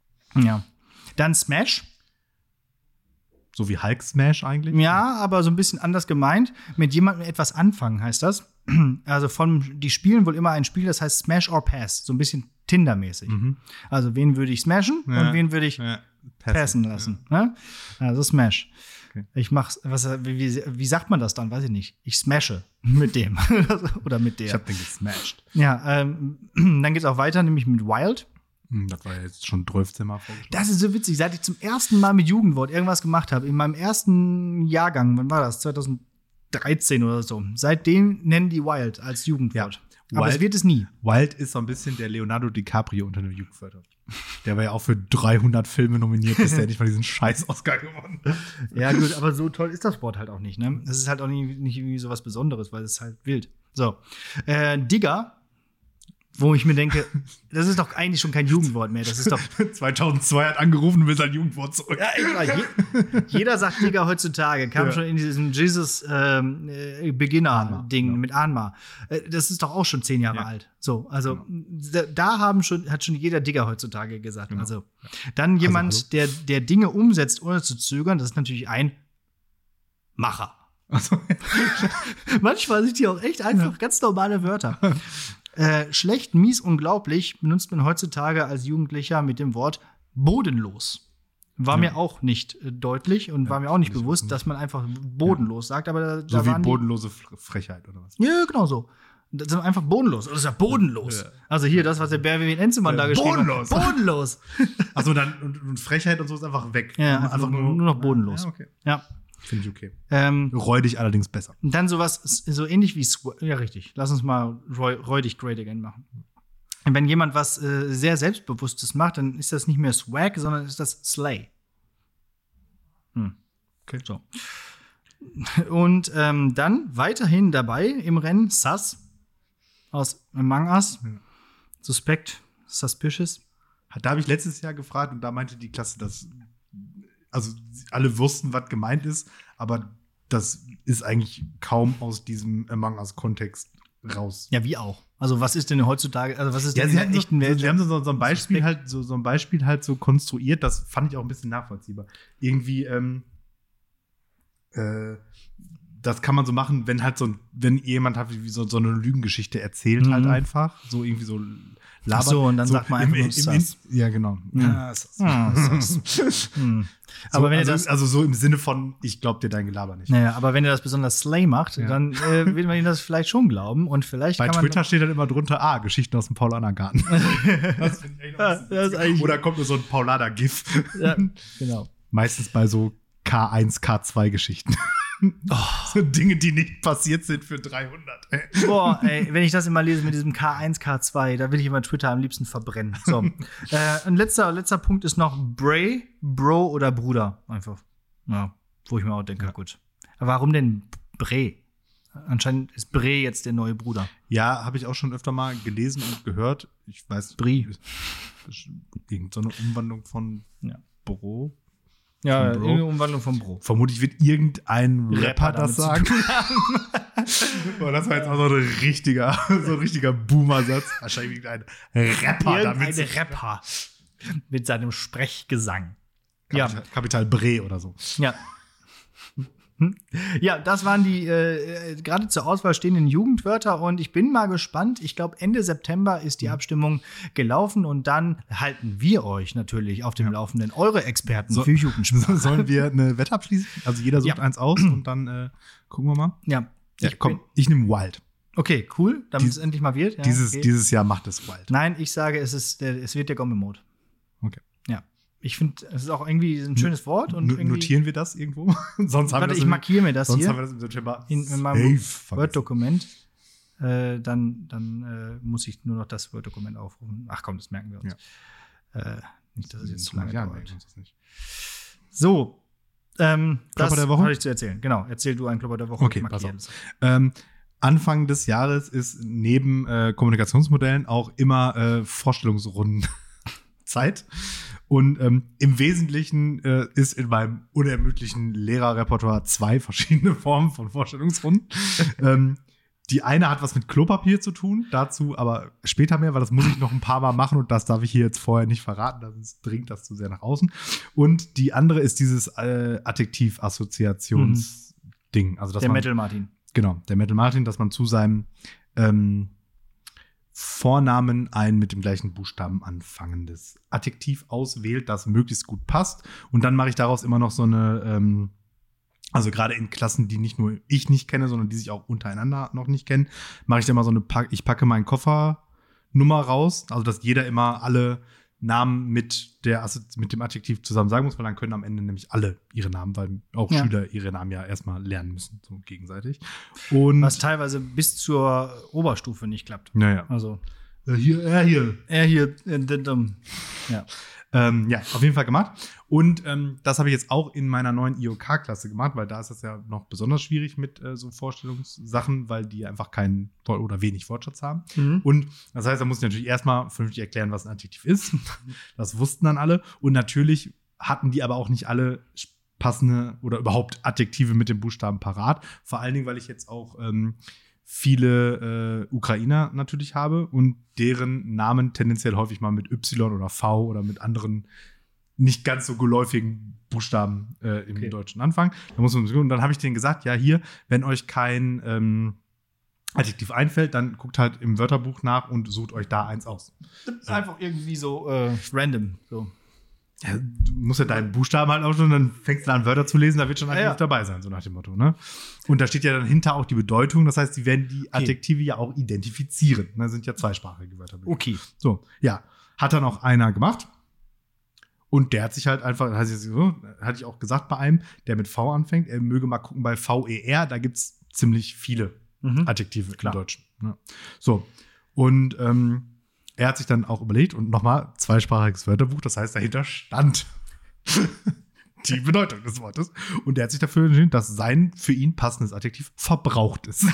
Ja. Dann Smash. So wie Hulk Smash eigentlich? Ja, aber so ein bisschen anders gemeint. Mit jemandem etwas anfangen heißt das. Also von, die spielen wohl immer ein Spiel, das heißt Smash or Pass. So ein bisschen Tinder-mäßig. Mhm. Also wen würde ich smashen ja. und wen würde ich ja. passen lassen. Ja. Ne? Also Smash. Okay. Ich mach's, was, wie, wie sagt man das dann? Weiß ich nicht. Ich smashe mit dem. Oder mit der. Ich hab den gesmashed. Ja, ähm, dann geht's auch weiter, nämlich mit Wild. Hm, das war ja jetzt schon 12 Mal. Das ist so witzig. Seit ich zum ersten Mal mit Jugendwort irgendwas gemacht habe, in meinem ersten Jahrgang, wann war das? 2013 oder so. Seitdem nennen die Wild als Jugendwort. Aber Wild, es wird es nie. Wild ist so ein bisschen der Leonardo DiCaprio unter den Jugendwörtern. Der war ja auch für 300 Filme nominiert, ist der nicht mal diesen scheiß Oscar gewonnen. Ja, gut, aber so toll ist das Wort halt auch nicht, ne? Es ist halt auch nicht, nicht irgendwie so was Besonderes, weil es halt wild. So. Äh, Digger wo ich mir denke, das ist doch eigentlich schon kein Jugendwort mehr. Das ist doch 2002 hat angerufen und will sein Jugendwort zurück. Ja, je, jeder sagt Digger heutzutage. Kam ja. schon in diesem Jesus ähm, äh, Beginner Ding ja. mit Anma. Äh, das ist doch auch schon zehn Jahre ja. alt. So, also da, da, haben schon hat schon jeder Digger heutzutage gesagt. Genau. Also dann also, jemand, also, der der Dinge umsetzt ohne zu zögern. Das ist natürlich ein Macher. Also. Manchmal sind die auch echt einfach ganz normale Wörter. Äh, schlecht, mies, unglaublich benutzt man heutzutage als Jugendlicher mit dem Wort bodenlos. War ja. mir auch nicht äh, deutlich und ja, war mir auch nicht bewusst, dass man einfach bodenlos ja. sagt. Aber da, so da wie bodenlose Frechheit oder was? Ja, genau so. Das ist einfach bodenlos. Das ist ja bodenlos. Also hier, das, was der Berwin Enzemann da geschrieben bodenlos. hat. Bodenlos. Also dann und, und, Frechheit und so ist einfach weg. Ja, einfach, einfach nur, nur, noch bodenlos. Ja, okay. ja. Finde ich okay. Ähm, räudig allerdings besser. Dann sowas, so ähnlich wie Swag. Ja, richtig. Lass uns mal räudig Great Again machen. Wenn jemand was äh, sehr Selbstbewusstes macht, dann ist das nicht mehr Swag, sondern ist das Slay. Hm. Okay. So. Und ähm, dann weiterhin dabei im Rennen Sus aus Among Us. Ja. Suspect, Suspicious. Da habe ich letztes Jahr gefragt und da meinte die Klasse, dass also alle wussten, was gemeint ist, aber das ist eigentlich kaum aus diesem Among Us-Kontext raus. Ja, wie auch. Also was ist denn heutzutage, also was ist ja, denn in der echten so, Welt? Sie haben so, so ein Beispiel halt, so, so ein Beispiel halt so konstruiert, das fand ich auch ein bisschen nachvollziehbar. Irgendwie, ähm, äh, das kann man so machen, wenn halt so, wenn jemand wie so, so eine Lügengeschichte erzählt, halt mhm. halt einfach. So irgendwie so labert. Ach so, und dann so sagt man einfach im, im, im, Ja, genau. Mhm. Ja, mhm. So, aber wenn also, das, also so im Sinne von, ich glaube dir dein Gelaber nicht. Naja, aber wenn er das besonders Slay macht, ja. dann äh, wird man ihm das vielleicht schon glauben und vielleicht. Bei Twitter steht dann immer drunter, ah, Geschichten aus dem Paulaner-Garten. das das Oder kommt nur so ein Paulaner-GIF. Ja, genau. Meistens bei so K1, K2-Geschichten. Oh. So Dinge, die nicht passiert sind für 300. Boah, ey, wenn ich das immer lese mit diesem K1, K2, da will ich immer Twitter am liebsten verbrennen. So. äh, ein letzter, letzter Punkt ist noch Bray, Bro oder Bruder. Einfach. Ja, wo ich mir auch denke, ja. gut. Aber warum denn Bray? Anscheinend ist Bray jetzt der neue Bruder. Ja, habe ich auch schon öfter mal gelesen und gehört. Ich weiß. Brie. Irgend so eine Umwandlung von ja. Bro. Ja, irgendeine Umwandlung vom Bro. Vermutlich wird irgendein Rapper, Rapper das sagen. Boah, das war jetzt auch so ein richtiger, so ein richtiger Boomer-Satz. Wahrscheinlich ein Rapper damit. Ein Rapper. Mit seinem Sprechgesang. Kapital, ja. Kapital Bre oder so. Ja. Ja, das waren die äh, äh, gerade zur Auswahl stehenden Jugendwörter und ich bin mal gespannt. Ich glaube, Ende September ist die hm. Abstimmung gelaufen und dann halten wir euch natürlich auf dem ja. Laufenden, eure Experten so, für Jugendsprache. Sollen wir eine Wette abschließen? Also jeder sucht ja. eins aus und dann äh, gucken wir mal. Ja. Ich, komm, ich nehme Wild. Okay, cool, damit Dies, es endlich mal wird. Ja, dieses, okay. dieses Jahr macht es Wild. Nein, ich sage, es, ist es wird der Gomme-Mode. Ich finde, es ist auch irgendwie ein schönes Wort. Und Notieren wir das irgendwo? sonst haben Warte, wir das ich markiere mir das sonst hier. Haben wir das im September in, in meinem Word-Dokument. Äh, dann dann äh, muss ich nur noch das Word-Dokument aufrufen. Ach komm, das merken wir uns. Ja. Äh, nicht, dass es jetzt zu lange dauert. So, ähm, Klopper das der Woche? hatte ich zu erzählen. Genau, erzähl du einen Klopper der Woche. Okay, pass auf. Ähm, Anfang des Jahres ist neben äh, Kommunikationsmodellen auch immer äh, Vorstellungsrunden Zeit. Und ähm, im Wesentlichen äh, ist in meinem unermüdlichen Lehrerrepertoire zwei verschiedene Formen von Vorstellungsrunden. ähm, die eine hat was mit Klopapier zu tun, dazu aber später mehr, weil das muss ich noch ein paar Mal machen und das darf ich hier jetzt vorher nicht verraten, sonst dringt das zu sehr nach außen. Und die andere ist dieses äh, Adjektiv-Assoziationsding. Also, der Metal Martin. Genau, der Metal Martin, dass man zu seinem ähm, Vornamen ein mit dem gleichen Buchstaben anfangendes Adjektiv auswählt, das möglichst gut passt. Und dann mache ich daraus immer noch so eine ähm, also gerade in Klassen, die nicht nur ich nicht kenne, sondern die sich auch untereinander noch nicht kennen, mache ich da mal so eine Pack, ich packe meinen Koffernummer raus, also dass jeder immer alle Namen mit der mit dem Adjektiv zusammen sagen muss, weil dann können am Ende nämlich alle ihre Namen, weil auch ja. Schüler ihre Namen ja erstmal lernen müssen, so gegenseitig. Und Was teilweise bis zur Oberstufe nicht klappt. Naja. Also äh, hier, er hier. Er hier, äh, ja. Ähm, ja, auf jeden Fall gemacht. Und ähm, das habe ich jetzt auch in meiner neuen IOK-Klasse gemacht, weil da ist das ja noch besonders schwierig mit äh, so Vorstellungssachen, weil die einfach keinen oder wenig Wortschatz haben. Mhm. Und das heißt, da muss ich natürlich erstmal vernünftig erklären, was ein Adjektiv ist. das wussten dann alle. Und natürlich hatten die aber auch nicht alle passende oder überhaupt Adjektive mit dem Buchstaben parat. Vor allen Dingen, weil ich jetzt auch ähm, viele äh, Ukrainer natürlich habe und deren Namen tendenziell häufig mal mit Y oder V oder mit anderen nicht ganz so geläufigen Buchstaben äh, im okay. Deutschen anfangen. Da muss man, und dann habe ich denen gesagt, ja, hier, wenn euch kein ähm, Adjektiv einfällt, dann guckt halt im Wörterbuch nach und sucht euch da eins aus. Das ist einfach irgendwie so äh, random. So. Ja, du musst ja deinen Buchstaben halt auch schon, dann fängst du an, Wörter zu lesen, da wird schon Adjektiv ja, dabei sein, so nach dem Motto. Ne? Und da steht ja dann hinter auch die Bedeutung, das heißt, sie werden die Adjektive okay. ja auch identifizieren. Das sind ja zweisprachige Wörter. Okay. So, ja. Hat dann auch einer gemacht. Und der hat sich halt einfach, hatte ich auch gesagt bei einem, der mit V anfängt, er möge mal gucken bei VER, da gibt es ziemlich viele mhm. Adjektive Klar. im Deutschen. Ne? So. Und ähm, er hat sich dann auch überlegt und nochmal zweisprachiges Wörterbuch, das heißt, dahinter stand die Bedeutung des Wortes. Und er hat sich dafür entschieden, dass sein für ihn passendes Adjektiv verbraucht ist.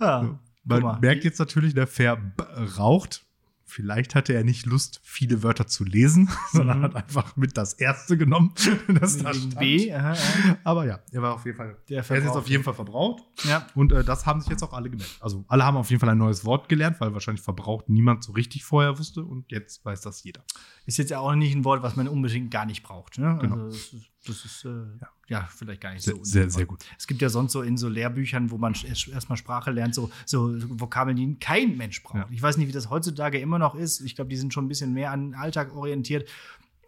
ja, Man merkt jetzt natürlich, der verbraucht Vielleicht hatte er nicht Lust, viele Wörter zu lesen, sondern mhm. hat einfach mit das erste genommen, das da stand. B. Aha, aha. Aber ja, er war auf jeden Fall. Der er ist jetzt auf jeden Fall verbraucht. Ja. Und äh, das haben sich jetzt auch alle gemerkt. Also alle haben auf jeden Fall ein neues Wort gelernt, weil wahrscheinlich verbraucht niemand so richtig vorher wusste und jetzt weiß das jeder. Ist jetzt ja auch nicht ein Wort, was man unbedingt gar nicht braucht. Ne? Genau. Also, das ist, äh, ja. ja. vielleicht gar nicht sehr, so. Sehr, sehr gut. Es gibt ja sonst so in so Lehrbüchern, wo man erstmal Sprache lernt, so, so Vokabeln, die kein Mensch braucht. Ja. Ich weiß nicht, wie das heutzutage immer noch ist. Ich glaube, die sind schon ein bisschen mehr an den Alltag orientiert.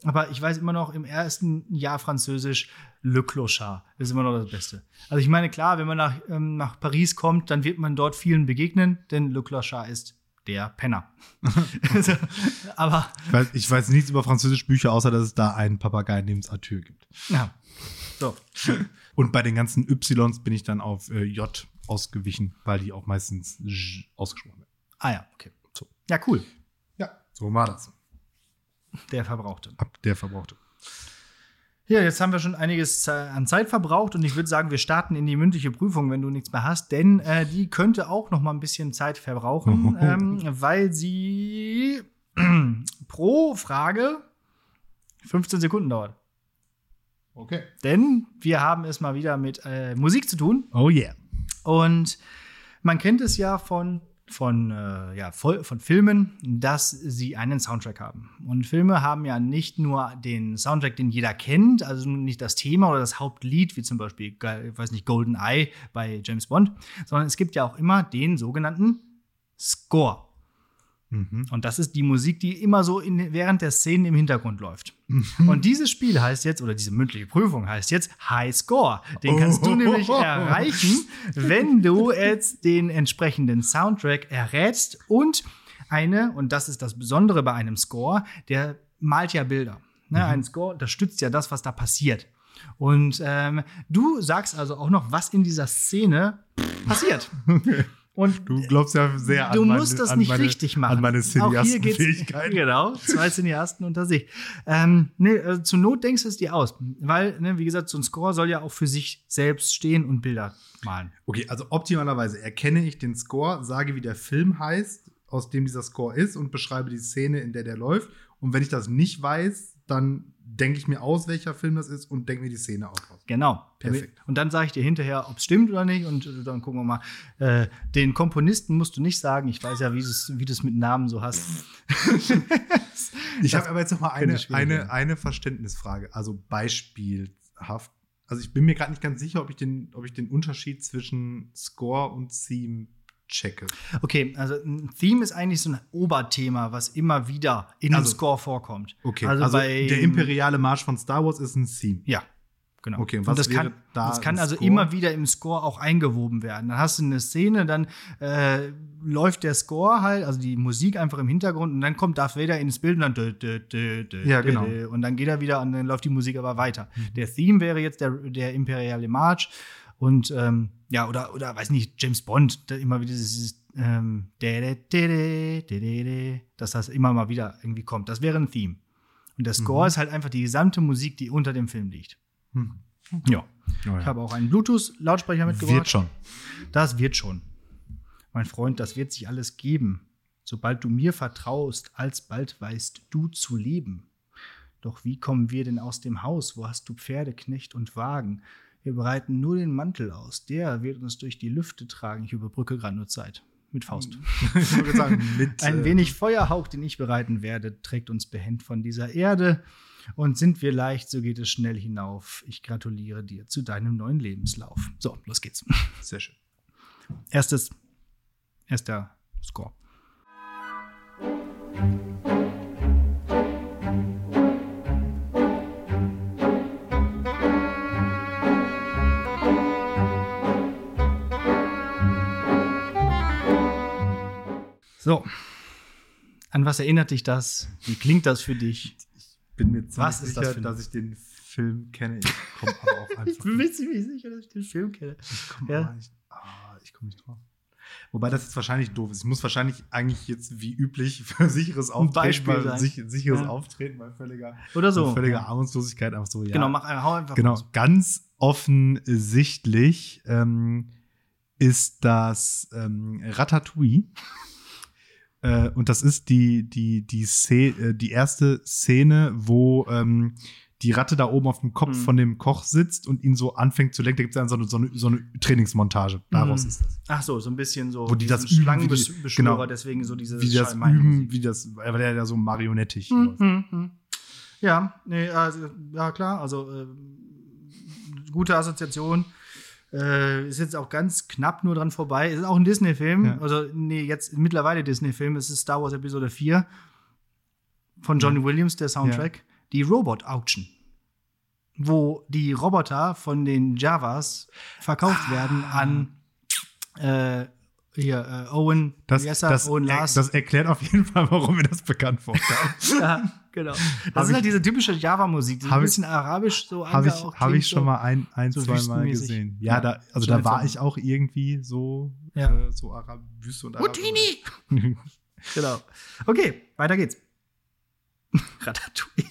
Aber ich weiß immer noch im ersten Jahr Französisch, Le Clochard ist immer noch das Beste. Also ich meine, klar, wenn man nach, ähm, nach Paris kommt, dann wird man dort vielen begegnen, denn Le Clochard ist der Penner. aber ich weiß, ich weiß, nichts über französische Bücher, außer dass es da einen Papagei namens Arthur gibt. Ja. So. Und bei den ganzen Ys bin ich dann auf äh, J ausgewichen, weil die auch meistens ausgesprochen werden. Ah ja, okay. So. Ja, cool. Ja, so war das. Der Verbrauchte. Ab der Verbrauchte. Ja, jetzt haben wir schon einiges an Zeit verbraucht und ich würde sagen, wir starten in die mündliche Prüfung, wenn du nichts mehr hast, denn äh, die könnte auch noch mal ein bisschen Zeit verbrauchen, ähm, weil sie pro Frage 15 Sekunden dauert. Okay. Denn wir haben es mal wieder mit äh, Musik zu tun. Oh yeah. Und man kennt es ja von von, äh, ja, von Filmen, dass sie einen Soundtrack haben. Und Filme haben ja nicht nur den Soundtrack, den jeder kennt, also nicht das Thema oder das Hauptlied, wie zum Beispiel, ich weiß nicht, Golden Eye bei James Bond, sondern es gibt ja auch immer den sogenannten Score. Mhm. Und das ist die Musik, die immer so in, während der Szenen im Hintergrund läuft. Mhm. Und dieses Spiel heißt jetzt, oder diese mündliche Prüfung heißt jetzt High Score. Den kannst du nämlich erreichen, wenn du jetzt den entsprechenden Soundtrack errätst und eine, und das ist das Besondere bei einem Score, der malt ja Bilder. Ne, mhm. Ein Score unterstützt ja das, was da passiert. Und ähm, du sagst also auch noch, was in dieser Szene passiert. Und Du glaubst ja sehr du an meine, musst das an nicht meine, richtig machen. An meine Cineastenfähigkeiten. Genau, zwei Cineasten unter sich. Ähm, nee, äh, zur Not denkst du es dir aus. Weil, ne, wie gesagt, so ein Score soll ja auch für sich selbst stehen und Bilder malen. Okay, also optimalerweise erkenne ich den Score, sage, wie der Film heißt, aus dem dieser Score ist und beschreibe die Szene, in der der läuft. Und wenn ich das nicht weiß, dann denke ich mir aus, welcher Film das ist und denke mir die Szene auch aus. Genau. Perfekt. Und dann sage ich dir hinterher, ob es stimmt oder nicht. Und äh, dann gucken wir mal. Äh, den Komponisten musst du nicht sagen. Ich weiß ja, wie du es wie mit Namen so hast. Ich habe aber jetzt noch mal eine, eine, eine Verständnisfrage, also beispielhaft. Also ich bin mir gerade nicht ganz sicher, ob ich, den, ob ich den Unterschied zwischen Score und Theme checke. Okay, also ein Theme ist eigentlich so ein Oberthema, was immer wieder in dem Also- Score vorkommt. Okay, also, bei der imperiale Marsch von Star Wars ist ein Theme. Ja, genau. Okay, und und was das kann, da das kann also Score? immer wieder im Score auch eingewoben werden. Dann hast du eine Szene, dann äh, läuft der Score halt, also die Musik einfach im Hintergrund und dann kommt Darth Vader ins Bild und dann dö, dö, dö, Ja, genau. und dann geht er wieder und dann läuft die Musik aber weiter. Mhm. Der Theme wäre jetzt der, der imperiale March und ähm, ja, oder, oder weiß nicht, James Bond, immer wieder dieses ähm, dass das immer mal wieder irgendwie kommt. Das wäre ein Theme. Und der Score Mhm. ist halt einfach die gesamte Musik, die unter dem Film liegt. Hm. Ja. Oh ja. Ich habe auch einen Bluetooth-Lautsprecher mitgebracht. Wird schon. Das wird schon. Mein Freund, das wird sich alles geben. Sobald du mir vertraust, alsbald weißt du zu leben. Doch wie kommen wir denn aus dem Haus? Wo hast du Pferde, Knecht und Wagen? Wir bereiten nur den Mantel aus. Der wird uns durch die Lüfte tragen. Ich überbrücke gerade nur Zeit. Mit Faust. Ich würde sagen, mit, Ein äh, wenig Feuerhauch, den ich bereiten werde, trägt uns behend von dieser Erde. Und sind wir leicht, so geht es schnell hinauf. Ich gratuliere dir zu deinem neuen Lebenslauf. So, los geht's. Sehr schön. Erstes, erster Score. So. An was erinnert dich das? Wie klingt das für dich? Bin mir ziemlich Was ist sicher, das dass ich den Film kenne. Ich komme aber auch einfach. mir ziemlich sicher, dass ich den Film kenne. Ich komme Ja. nicht, ah, ich komm nicht drauf. Wobei das jetzt wahrscheinlich doof ist. Ich muss wahrscheinlich eigentlich jetzt wie üblich für sicheres Auftreten, Beispiel bei, sein. sich, sicheres Ja. Auftreten bei völliger, Oder so. völliger Ja. Ahnungslosigkeit einfach so. Ja. Genau, mach hau einfach Genau, raus. ganz offensichtlich ähm, ist das ähm, Ratatouille. Äh, und das ist die, die, die, äh, die erste Szene, wo ähm, die Ratte da oben auf dem Kopf Mhm. von dem Koch sitzt und ihn so anfängt zu lenken. Da gibt es dann so eine, so, eine, so eine Trainingsmontage. Daraus Mhm. ist das. Ach so, so ein bisschen so. Wo die das die- Schlangenbeschwörer, genau. deswegen so diese Wie das üben, wie das, weil der ja so marionettig Hm, läuft. hm, hm. Ja, nee, also, ja klar, also äh, gute Assoziation. Äh, ist jetzt auch ganz knapp nur dran vorbei. Ist auch ein Disney-Film. Ja. Also, nee, jetzt mittlerweile Disney-Film. Es ist Star Wars Episode 4 von Johnny Williams, der Soundtrack. Die Robot Auction. Wo die Roboter von den Javas verkauft Ah. werden an äh, hier, äh, Owen, Das, er? das, Owen Lars. das erklärt auf jeden Fall, warum mir das bekannt vorkam. Ja, genau. Das Hab ist ich- halt diese typische Java-Musik, die ein ich- bisschen arabisch so Habe ich, hab ich schon so. mal ein, ein so zwei Mal gesehen. Ja, Ja, da, also da war ich auch irgendwie so, Ja. äh, so Arab Wüste und Arab Houdini! Genau. Okay, weiter geht's. Ratatouille.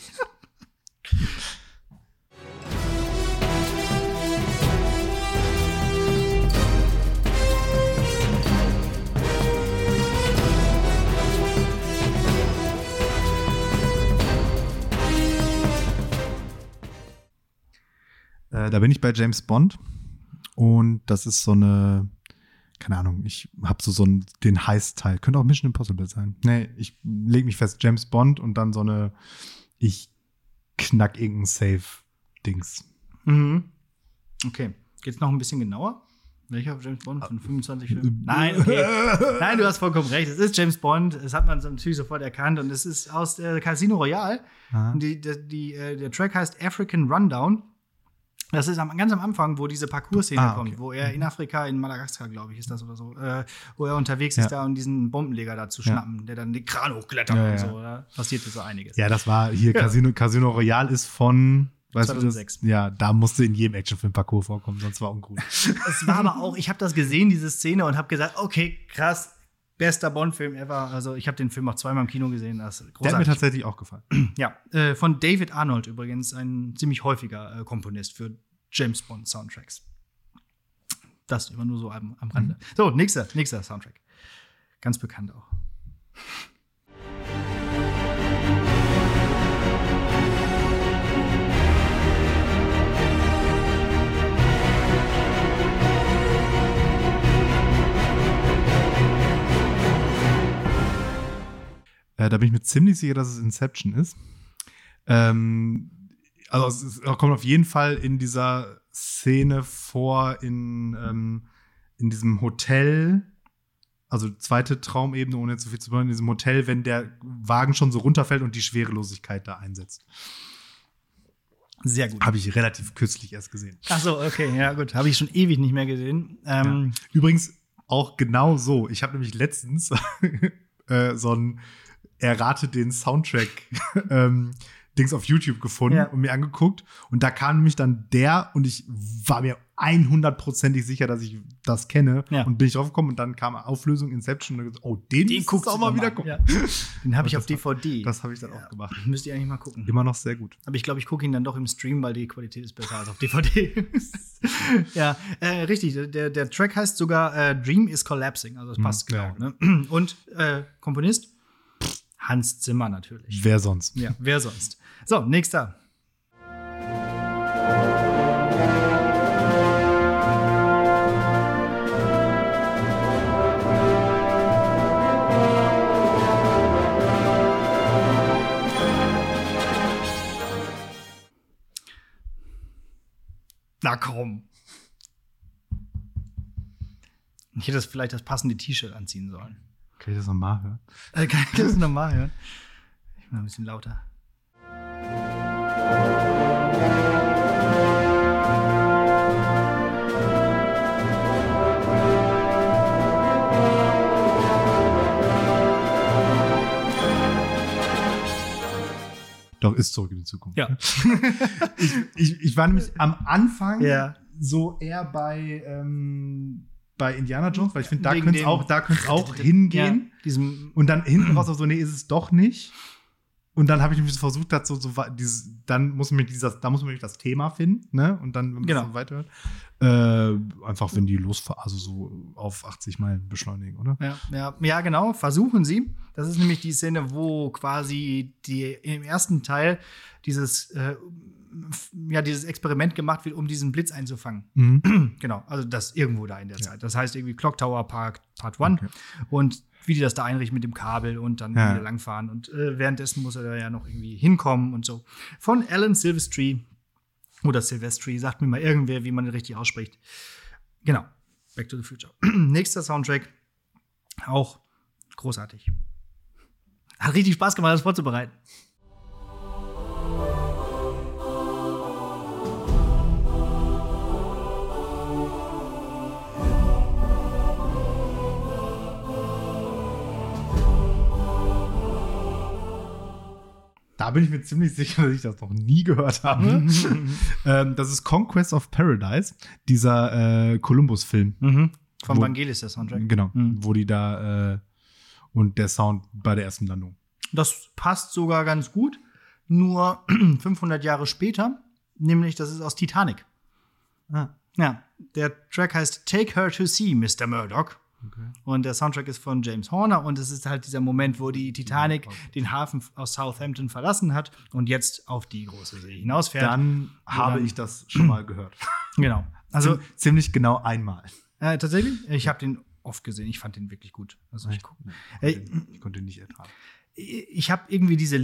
Äh, da bin ich bei James Bond und das ist so eine, keine Ahnung, ich habe so, so einen, den Heiß-Teil. Könnte auch Mission Impossible sein. Nee, ich lege mich fest, James Bond und dann so eine, ich knack irgendein Safe-Dings. Mhm. Okay. Geht's noch ein bisschen genauer? Welcher James Bond von 25 Filmen? Nein, okay. Nein, du hast vollkommen recht. Es ist James Bond. Das hat man so natürlich sofort erkannt. Und es ist aus äh, Casino Royale. Ah. Die, die, die, äh, der Track heißt African Rundown. Das ist am, ganz am Anfang, wo diese Parcours-Szene Ah, okay. kommt, wo er in Afrika, in Madagaskar, glaube ich, ist das oder so, äh, wo er unterwegs Ja. ist, da um diesen Bombenleger da zu Ja. schnappen, der dann den Kran hochklettert Ja, und ja. so. Da passiert so einiges. Ja, das war hier Ja. Casino, Casino Royale ist von Weißt 2006. Du das? Ja, da musste in jedem Actionfilm Parcours vorkommen, sonst war ungut. Es war aber auch, ich habe das gesehen, diese Szene, und habe gesagt, okay, krass, bester Bond-Film ever. Also ich habe den Film auch zweimal im Kino gesehen. Das ist Der hat mir tatsächlich auch gefallen. Ja, äh, von David Arnold übrigens, ein ziemlich häufiger äh, Komponist für James Bond Soundtracks. Das immer nur so am, am Rande. So, nächster, nächster Soundtrack. Ganz bekannt auch. Äh, da bin ich mir ziemlich sicher, dass es Inception ist. Ähm, also es ist, kommt auf jeden Fall in dieser Szene vor, in, ähm, in diesem Hotel. Also zweite Traumebene, ohne jetzt so viel zu sagen, in diesem Hotel, wenn der Wagen schon so runterfällt und die Schwerelosigkeit da einsetzt. Sehr gut. Habe ich relativ kürzlich erst gesehen. Ach so, okay, ja gut. Habe ich schon ewig nicht mehr gesehen. Ähm, Ja. Übrigens auch genau so. Ich habe nämlich letztens äh, so ein Errate den Soundtrack ähm, Dings auf YouTube gefunden Ja. und mir angeguckt. Und da kam nämlich dann der und ich war mir 100%ig sicher, dass ich das kenne. Ja. Und bin ich drauf gekommen und dann kam Auflösung Inception und gesagt, oh, den, den guckst du auch mal wieder gucken. Ja. Den habe ich auf das war- DVD. Das habe ich dann auch gemacht. Müsst ihr eigentlich mal gucken. Immer noch sehr gut. Aber ich glaube, ich gucke ihn dann doch im Stream, weil die Qualität ist besser als auf DVD. ja, äh, richtig. Der, der Track heißt sogar äh, Dream is Collapsing. Also das passt ja, genau. Ne? Und äh, Komponist? Hans Zimmer natürlich. Wer sonst? Ja, wer sonst? So, nächster. Na komm. Ich hätte vielleicht das passende T-Shirt anziehen sollen. Kann ich das nochmal hören? Äh, kann ich das nochmal hören? Ich mach ein bisschen lauter. Doch, ist zurück in die Zukunft. Ja. ich, ich, ich war nämlich am Anfang Ja. so eher bei, ähm, bei Indiana Jones, weil ich finde, da könnte es auch, da könnte es auch hingehen. Ja, diesem Und dann hinten raus auch so, nee, ist es doch nicht. Und dann habe ich mich versucht, dass so, dieses, dann muss man dieses, da muss man das Thema finden, ne? Und dann, wenn man Genau. so weiterhört, äh, einfach wenn die losfahren, also so auf 80 Meilen beschleunigen, oder? Ja, ja, ja, genau. Versuchen Sie. Das ist nämlich die Szene, wo quasi die im ersten Teil dieses, äh, ja, dieses Experiment gemacht wird, um diesen Blitz einzufangen. Mhm. Genau, also das irgendwo da in der Zeit. Das heißt irgendwie Clock Tower Park Part 1 Okay. und wie die das da einrichten mit dem Kabel und dann Ja. wieder langfahren. Und äh, währenddessen muss er da ja noch irgendwie hinkommen und so. Von Alan Silvestri oder Silvestri, sagt mir mal irgendwer, wie man den richtig ausspricht. Genau, Back to the Future. Nächster Soundtrack, auch großartig. Hat richtig Spaß gemacht, das vorzubereiten. Da bin ich mir ziemlich sicher, dass ich das noch nie gehört habe. ähm, das ist Conquest of Paradise, dieser äh, Columbus-Film. Mhm. Von Wo- Vangelis, der Soundtrack. Genau, Mhm. wo die da äh, und der Sound bei der ersten Landung. Das passt sogar ganz gut. Nur 500 Jahre später, nämlich das ist aus Titanic. Ja, der Track heißt Take Her to Sea, Mr. Murdoch. Und der Soundtrack ist von James Horner und es ist halt dieser Moment, wo die Titanic den Hafen aus Southampton verlassen hat und jetzt auf die große See hinausfährt. Dann habe dann- ich das schon mal gehört. genau. Also Also ziemlich genau einmal. äh, tatsächlich, ich habe den oft gesehen. Ich fand den wirklich gut. Also ich, guck, Ey, Ich konnte ihn nicht ertragen. ich habe irgendwie diese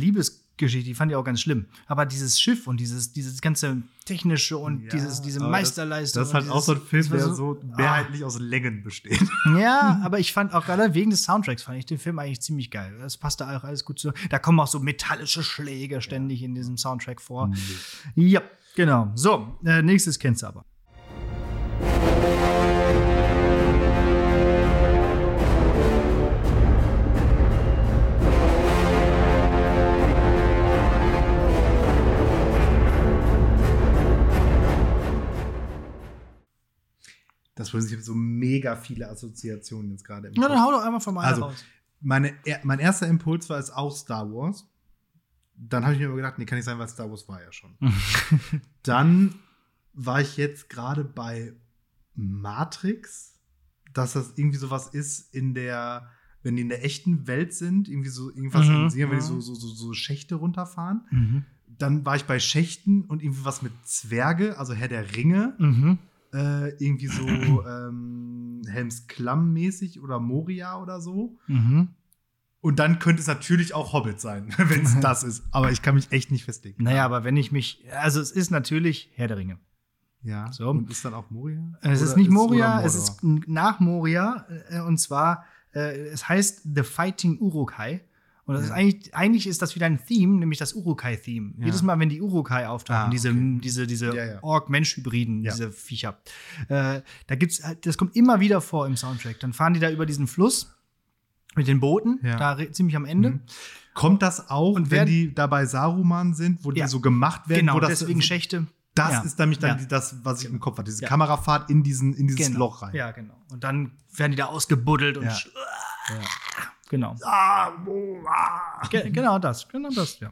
Liebesgeschichte, die fand ich auch ganz schlimm. Aber dieses Schiff und dieses, dieses ganze technische und Ja, dieses, diese Meisterleistung. Das ist halt auch so ein Film, der so mehrheitlich aus Längen besteht. Ah, ja, aber ich fand auch gerade wegen des Soundtracks fand ich den Film eigentlich ziemlich geil. Das passt da auch alles gut zu. Da kommen auch so metallische Schläge ständig in diesem Soundtrack vor. Ja, genau. So, äh, nächstes kennst du aber. Ich habe so mega viele Assoziationen jetzt gerade. im Ja, Kopf. dann hau doch einmal von meiner Also, raus. Meine, mein erster Impuls war es auch Star Wars. Dann habe ich mir aber gedacht, nee, kann nicht sein, weil Star Wars war ja schon. Dann war ich jetzt gerade bei Matrix, dass das irgendwie sowas ist in der, wenn die in der echten Welt sind, irgendwie so irgendwas Mhm, sehen, wenn die so, mhm. so, so, so Schächte runterfahren. Mhm. Dann war ich bei Schächten und irgendwie was mit Zwerge, also Herr der Ringe, Mhm. Äh, irgendwie so ähm, Helms Klamm mäßig oder Moria oder so. Mhm. Und dann könnte es natürlich auch Hobbit sein, wenn es das ist. Aber ich kann mich echt nicht festlegen. Naja, aber wenn ich mich, also es ist natürlich Herr der Ringe. Ja. So. Und ist dann auch Moria? Es ist nicht Moria, oder es ist nach Moria äh, und zwar, äh, es heißt The Fighting Urukai. Und das ist Ja. eigentlich, eigentlich ist das wieder ein Theme, nämlich das Urukai-Theme. Ja. Jedes Mal, wenn die Urukai auftauchen, Ah, diese, okay. diese, diese Ja, ja. Ork-Mensch-Hybriden, diese Viecher. Äh, da gibt's, das kommt immer wieder vor im Soundtrack. Dann fahren die da über diesen Fluss mit den Booten, da ziemlich am Ende. Mhm. Kommt das auch, Und wenn wer- die da bei Saruman sind, wo die so gemacht werden? Genau, wo das, deswegen Schächte. Das Ja. ist nämlich dann Ja. das, was ich im Kopf hatte. Diese Ja. Kamerafahrt in, diesen, in dieses Genau. Loch rein. Ja, genau. Und dann werden die da ausgebuddelt und genau. Ge genau das, genau das, ja.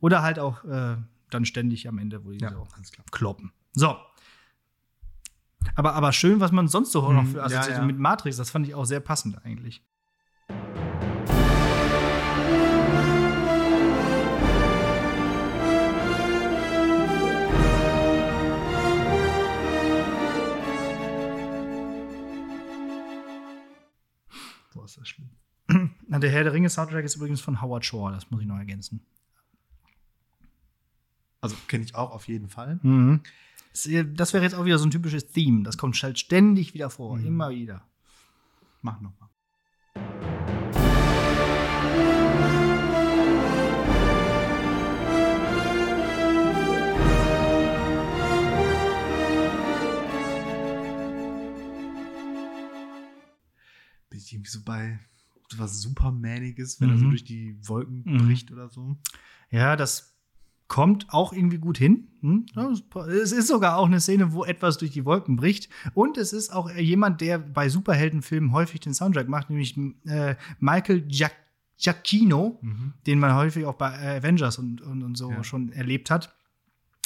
Oder halt auch äh, dann ständig am Ende, wo die Ja, so kloppen. So. Aber, aber schön, was man sonst so noch Mhm, für ja, Assoziationen ja. mit Matrix, das fand ich auch sehr passend eigentlich. Ist das schlimm. Der Herr der Ringe Soundtrack ist übrigens von Howard Shore, das muss ich noch ergänzen. Also kenne ich auch auf jeden Fall. Das, äh, das wäre jetzt auch wieder so ein typisches Theme, das kommt halt ständig wieder vor, Mhm. immer wieder. Mach noch ich irgendwie so bei was Supermaniges, wenn er so Mhm. durch die Wolken Mhm. bricht oder so? Ja, das kommt auch irgendwie gut hin. Hm? Es ist sogar auch eine Szene, wo etwas durch die Wolken bricht. Und es ist auch jemand, der bei Superheldenfilmen häufig den Soundtrack macht, nämlich äh, Michael Giac Giacchino, den man häufig auch bei Avengers und, und, und so Ja. schon erlebt hat.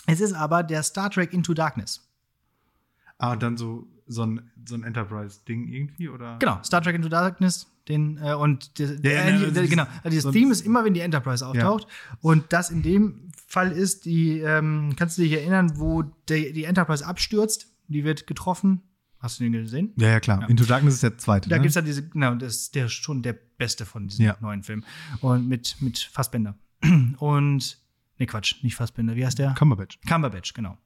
Es ist aber der Star Trek Into Darkness. Ah, und dann so, so ein, so ein Enterprise-Ding irgendwie, oder? Genau, Star Trek Into Darkness. Den, äh, und der, Ja, ja, äh, ja, die- also genau, also so ein- Theme ist immer, wenn die Enterprise auftaucht. Und das in dem Fall ist, die, ähm, kannst du dich erinnern, wo der, die Enterprise abstürzt, die wird getroffen. Hast du den gesehen? Ja, ja, klar. Ja. Into Darkness ist der zweite. Da ne? gibt's ja diese, genau, das ist der schon der beste von diesen Ja. neuen Filmen. Und mit, mit Fassbender. Und, nee, Quatsch, nicht Fassbender, wie heißt der? Cumberbatch. Cumberbatch, genau.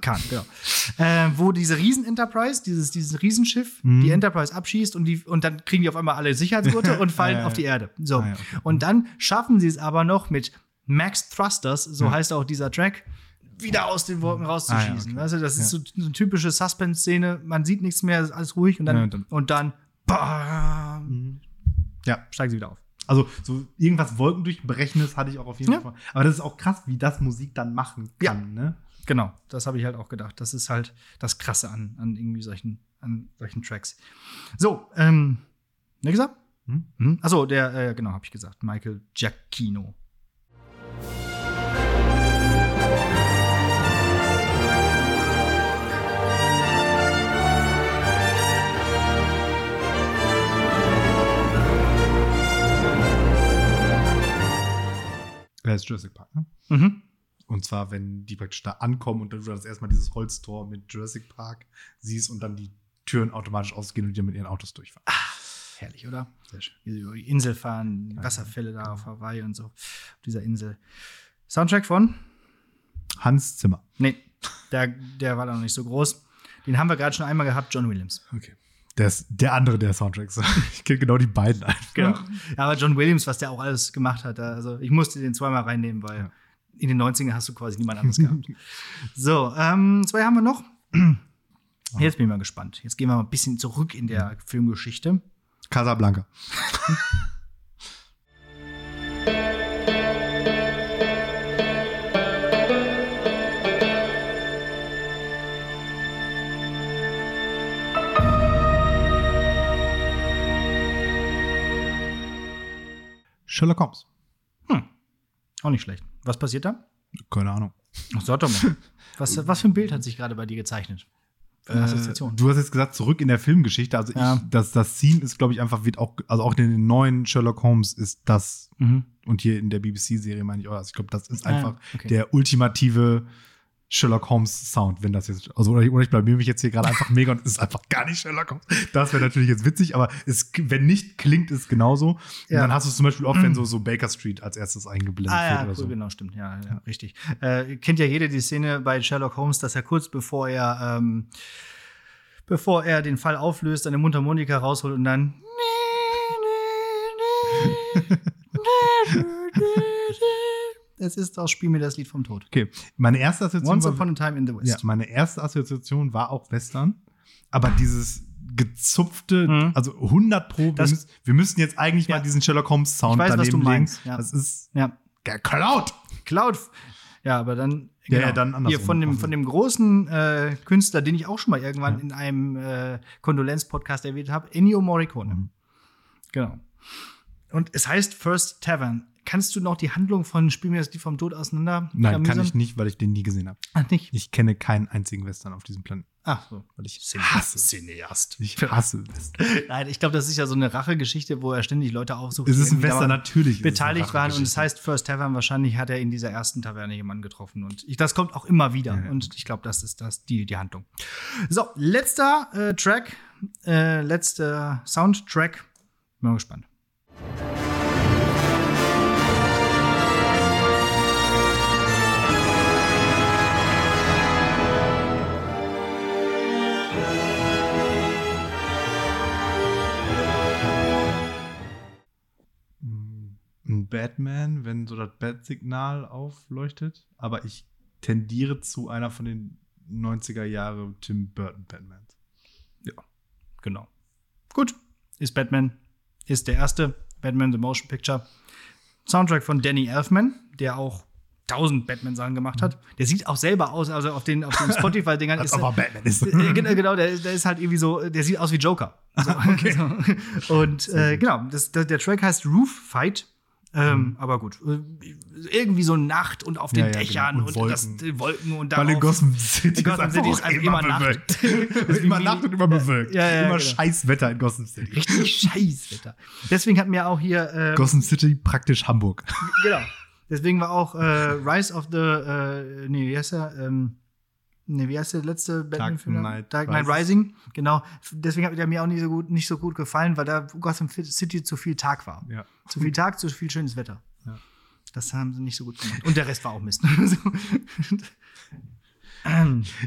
Khan, genau. äh, wo diese Riesen-Enterprise, dieses, dieses Riesenschiff, Mhm. die Enterprise abschießt und, die, und dann kriegen die auf einmal alle Sicherheitsgurte und fallen Ja, ja, auf die Erde. So. Ah, ja, okay. Und dann schaffen sie es aber noch mit Max Thrusters, so heißt auch dieser Track, wieder aus den Wolken rauszuschießen. Ah, ja, okay. Also, das ist so eine typische Suspense-Szene, man sieht nichts mehr, ist alles ruhig und dann, Ja, und dann- und dann bam, Ja, steigen sie wieder auf. also so irgendwas Wolkendurchbrechendes hatte ich auch auf jeden Ja. Fall. Aber das ist auch krass, wie das Musik dann machen Ja. kann, ne? Genau, das habe ich halt auch gedacht. Das ist halt das Krasse an, an irgendwie solchen, an solchen Tracks. So, ähm, ne gesagt? Hm? Hm? Achso, der, äh, genau, habe ich gesagt. Michael Giacchino. Das ist Jurassic Park, ne? Mhm. Und zwar, wenn die praktisch da ankommen und du das erstmal dieses Holztor mit Jurassic Park siehst und dann die Türen automatisch ausgehen und die dann mit ihren Autos durchfahren. Herrlich, oder? Sehr schön. Wie sie über die Insel fahren, die Wasserfälle da auf Hawaii und so. Auf dieser Insel. Soundtrack von? Hans Zimmer. Nee, der, der war da noch nicht so groß. Den haben wir gerade schon einmal gehabt, John Williams. Okay. Der ist der andere der Soundtracks. Ich kenne genau die beiden einfach. Genau. Ja, aber John Williams, was der auch alles gemacht hat, also ich musste den zweimal reinnehmen, weil Ja in den 90ern hast du quasi niemand anderes gehabt. so, ähm, zwei haben wir noch. Jetzt bin ich mal gespannt. Jetzt gehen wir mal ein bisschen zurück in der Filmgeschichte. Casablanca. Sherlock Holmes. Hm. Auch nicht schlecht. Was passiert da? Keine Ahnung. Ach, sag doch mal. Was, was für ein Bild hat sich gerade bei dir gezeichnet? Äh, du hast jetzt gesagt, zurück in der Filmgeschichte. Also Ja. ich, das, das Scene ist, glaube ich, einfach, wird auch, also auch in den neuen Sherlock Holmes ist das, Mhm. und hier in der BBC-Serie meine ich auch, also ich glaube, das ist Ah, einfach okay. der ultimative Sherlock Holmes Sound, wenn das jetzt, also oder ich, oder ich blamier mich jetzt hier gerade einfach mega und es ist einfach gar nicht Sherlock Holmes. Das wäre natürlich jetzt witzig, aber es, wenn nicht, klingt es genauso. Ja. Und dann hast du es zum Beispiel oft, wenn so, so Baker Street als erstes eingeblendet Ah ja, wird cool, oder so. genau, stimmt. Ja, ja, richtig. Äh, kennt ja jeder die Szene bei Sherlock Holmes, dass er kurz bevor er ähm, bevor er den Fall auflöst, eine Mundharmonika rausholt und dann Es ist das Spiel mir das Lied vom Tod. Okay, meine erste Assoziation Once war, upon a time in the West. ja, meine erste Assoziation war auch Western, aber dieses gezupfte, Mhm. also 100 pro, wir, Das- müssen, wir müssen jetzt eigentlich Ja. mal diesen Sherlock Holmes Sound Ich weiß, was du meinst, ja. Das ist Ja. geklaut. Cloud. Ja, aber dann, Ja, ja, dann andersrum. Hier von dem, von dem großen äh, Künstler, den ich auch schon mal irgendwann in einem äh, Kondolenz-Podcast erwähnt habe, Ennio Morricone. Mhm. Genau. Und es heißt First Tavern. Kannst du noch die Handlung von Spiel mir das Lied vom Tod auseinander? Nein, kann ich nicht, weil ich den nie gesehen habe. Ach, nicht. Ich kenne keinen einzigen Western auf diesem Planeten. Ach so. Weil ich Cine- hasse. Cineast. Ich hasse Western. Nein, ich glaube, das ist ja so eine Rachegeschichte, wo er ständig Leute aufsucht. Es die ist ein Western, natürlich. beteiligt waren und es heißt First Tavern. Wahrscheinlich hat er in dieser ersten Taverne jemanden getroffen und ich, das kommt auch immer wieder ja. und ich glaube, das ist das die die Handlung. So letzter äh, Track, äh, letzter Soundtrack. Bin mal gespannt. Batman, wenn so das Bat-Signal aufleuchtet, aber ich tendiere zu einer von den 90er Jahre Tim Burton Batmans. Genau. Gut, ist Batman, ist der erste Batman the Motion Picture. Soundtrack von Danny Elfman, der auch tausend Batman-Sachen gemacht hat. Der sieht auch selber aus, also auf den, auf den Spotify-Dingern ist ob er Batman ist. Äh, genau, genau der, der ist halt irgendwie so, der sieht aus wie Joker. So, so. Und äh, genau, das, das, der Track heißt Roof Fight. Ähm, Aber gut, äh, irgendwie so Nacht und auf den Ja, Dächern genau. und, Und das, Wolken. die Wolken und Weil in Gotham City, In Gotham City ist einfach immer Nacht. bewölkt. ist immer Nacht und immer bewölkt. Ja, ja, immer genau. scheiß Wetter in Gotham City. richtig scheiß Wetter. Deswegen hatten wir auch hier ähm, Gotham City praktisch Hamburg. Genau. Deswegen war auch äh, Rise of the, äh, nee, wie heißt der? Ähm, nee, wie heißt der letzte Batman-Film? Knight Dark Knight. Rising. Genau. Deswegen hat der mir auch nicht so gut, nicht so gut gefallen, weil da Gotham City zu viel Tag war. Ja. Zu viel Tag, zu viel schönes Wetter. Ja. Das haben sie nicht so gut gemacht. Und der Rest war auch Mist.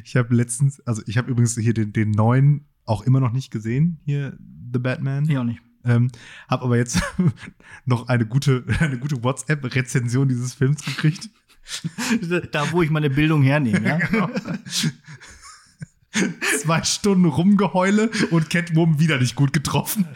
Ich habe letztens, also ich habe übrigens hier den, den neuen auch immer noch nicht gesehen, hier The Batman. ich auch nicht. Ähm, habe aber jetzt noch eine gute, eine gute WhatsApp-Rezension dieses Films gekriegt. Da, wo ich meine Bildung hernehme. Ja? Genau. Zwei Stunden Rumgeheule und Catwoman wieder nicht gut getroffen.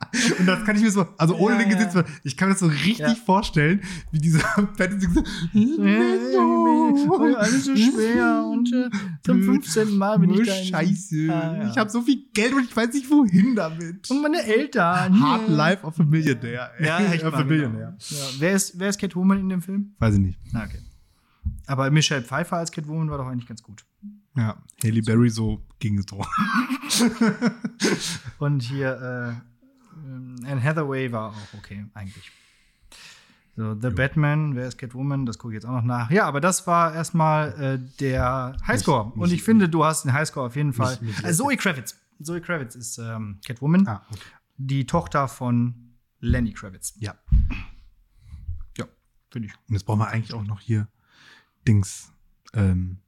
und das kann ich mir so, also ohne Ja, den ja. Gesicht, ich kann mir das so richtig Ja. vorstellen, wie dieser Pattinson so, alles so schwer und äh, zum 15. Mal bin ich da. Scheiße. Ah, ja. Ich habe so viel Geld und ich weiß nicht wohin damit. Und meine Eltern. Hard Life of a Millionaire. Ja, echt of mal, a Millionaire. genau. Ja. Wer, ist, wer ist Catwoman in dem Film? Weiß ich nicht. Na, okay. Aber Michelle Pfeiffer als Catwoman war doch eigentlich ganz gut. Ja, Haley Berry so ging es drum. Und hier äh, Anne Hathaway war auch okay, eigentlich. So, The Batman, wer ist Catwoman? Das gucke ich jetzt auch noch nach. Ja, aber das war erstmal äh, der Highscore. Nicht- Und ich nicht- finde, du hast den Highscore auf jeden Fall. nicht Äh, Zoe Kravitz. Zoe Kravitz ist ähm, Catwoman, Ah, okay. die Tochter von Lenny Kravitz. Ja. Ja, finde ich. Und jetzt brauchen wir eigentlich auch noch hier Dings, ähm,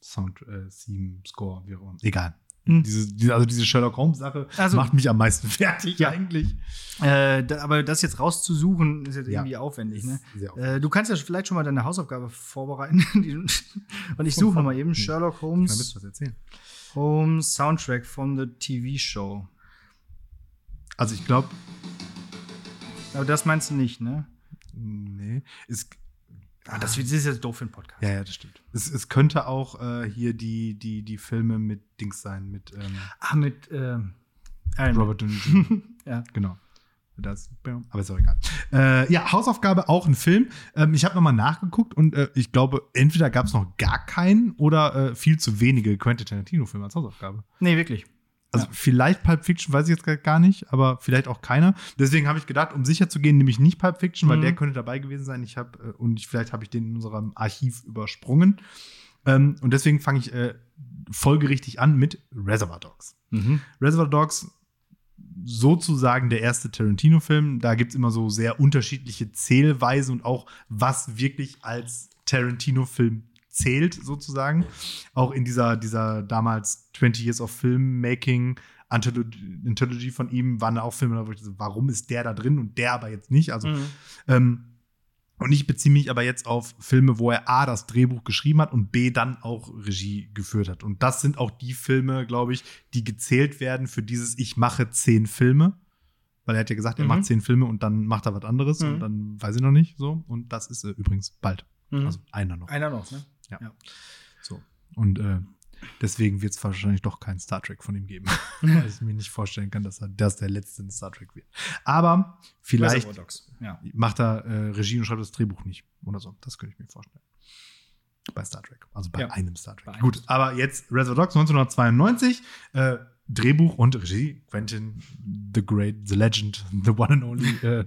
Sound, äh, Theme, Score, wie auch immer. Egal. Hm. Diese, diese, also diese Sherlock Holmes-Sache Also- macht mich am meisten fertig Ja. eigentlich. Äh, da, aber das jetzt rauszusuchen, ist jetzt Ja. irgendwie aufwendig. Ne? Sehr Äh, du kannst ja vielleicht schon mal deine Hausaufgabe vorbereiten. Und ich suche mal eben Nee. Sherlock Ich kann Holmes, was erzählen. Holmes Soundtrack von the TV Show. Also ich glaube, Aber das meinst du nicht, ne? nee, es, Ah, das, das ist jetzt doof für einen Podcast. ja, ja, das stimmt. Es, es könnte auch äh, hier die, die, die Filme mit Dings sein, mit ähm, Ah, mit ähm. Robert Downey. Ja. Genau. Das, aber ist auch egal. Äh, ja, Hausaufgabe, auch ein Film. Ähm, ich habe nochmal nachgeguckt und äh, ich glaube, entweder gab es noch gar keinen oder äh, viel zu wenige Quentin Tarantino-Filme als Hausaufgabe. Nee, wirklich. Also ja. vielleicht Pulp Fiction, weiß ich jetzt gar nicht, aber vielleicht auch keiner. Deswegen habe ich gedacht, um sicher zu gehen, nehme ich nicht Pulp Fiction, weil mhm. der könnte dabei gewesen sein. Ich habe äh, und ich, vielleicht habe ich den in unserem Archiv übersprungen. Ähm, und deswegen fange ich äh, folgerichtig an mit Reservoir Dogs. Mhm. Reservoir Dogs sozusagen der erste Tarantino-Film. Da gibt es immer so sehr unterschiedliche Zählweisen und auch was wirklich als Tarantino-Film zählt, sozusagen. Auch in dieser, dieser damals 20 Years of Filmmaking Anthology von ihm waren da auch Filme, wo ich so, warum ist der da drin und der aber jetzt nicht? Also, mhm. ähm, und ich beziehe mich aber jetzt auf Filme, wo er A, das Drehbuch geschrieben hat und B, dann auch Regie geführt hat. Und das sind auch die Filme, glaube ich, die gezählt werden für dieses Ich mache zehn Filme. Weil er hat ja gesagt, er mhm. macht zehn Filme und dann macht er was anderes mhm. und dann weiß ich noch nicht so. Und das ist äh, übrigens bald. Mhm. Also einer noch. Einer noch, ne? Ja. ja. So. Und äh, deswegen wird es wahrscheinlich doch keinen Star Trek von ihm geben. weil ich mir nicht vorstellen kann, dass er das der letzte in Star Trek wird. Aber vielleicht ja. macht er äh, Regie und schreibt das Drehbuch nicht oder so. Das könnte ich mir vorstellen. Bei Star Trek. Also bei ja. einem Star Trek. Gut, aber jetzt Reservoir Dogs 1992. Äh, Drehbuch und Regie Quentin the Great, the Legend, the One and Only äh,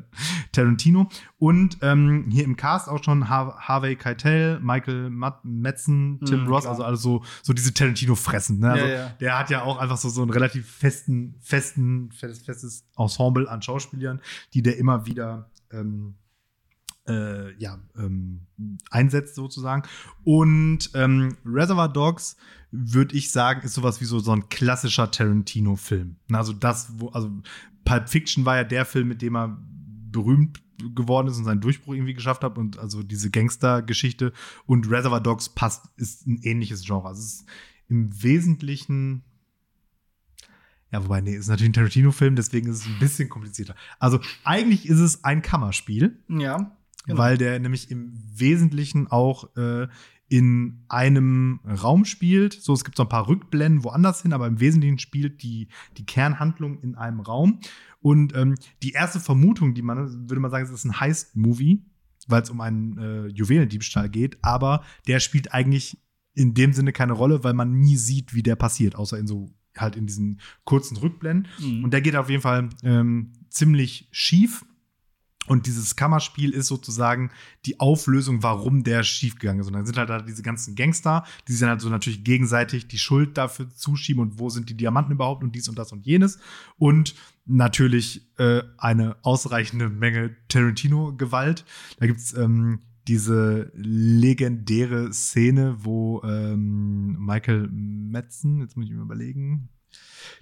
Tarantino. Und ähm, hier im Cast auch schon Har Harvey Keitel, Michael Metzen, Tim mm, Ross, klar. also alles so, so diese Tarantino-Fressen. Ne? Also, ja, ja. Der hat ja auch einfach so, so einen relativ festen, festen, festes Ensemble an Schauspielern, die der immer wieder ähm, äh, ja, ähm, einsetzt sozusagen. Und ähm, Reservoir Dogs, würde ich sagen, ist sowas wie so, so ein klassischer Tarantino-Film. Also das, wo, also Pulp Fiction war ja der Film, mit dem er berühmt geworden ist und seinen Durchbruch irgendwie geschafft hat und also diese Gangster-Geschichte und Reservoir Dogs passt, ist ein ähnliches Genre. Also es ist im Wesentlichen ja, wobei, nee, ist natürlich ein Tarantino-Film, deswegen ist es ein bisschen komplizierter. Also, eigentlich ist es ein Kammerspiel. Ja. Genau. Weil der nämlich im Wesentlichen auch äh, in einem Raum spielt. So, es gibt so ein paar Rückblenden woanders hin, aber im Wesentlichen spielt die, die Kernhandlung in einem Raum. Und ähm, die erste Vermutung, die man, würde man sagen, es ist ein Heist-Movie, weil es um einen äh, Juwelendiebstahl geht, aber der spielt eigentlich in dem Sinne keine Rolle, weil man nie sieht, wie der passiert, außer in so halt in diesen kurzen Rückblenden. Mhm. Und der geht auf jeden Fall ähm, ziemlich schief. Und dieses Kammerspiel ist sozusagen die Auflösung, warum der schiefgegangen ist. Und dann sind halt da diese ganzen Gangster, die sich dann halt so natürlich gegenseitig die Schuld dafür zuschieben und wo sind die Diamanten überhaupt und dies und das und jenes. Und natürlich äh, eine ausreichende Menge Tarantino-Gewalt. Da gibt's ähm, diese legendäre Szene, wo ähm, Michael Metzen, jetzt muss ich mir überlegen,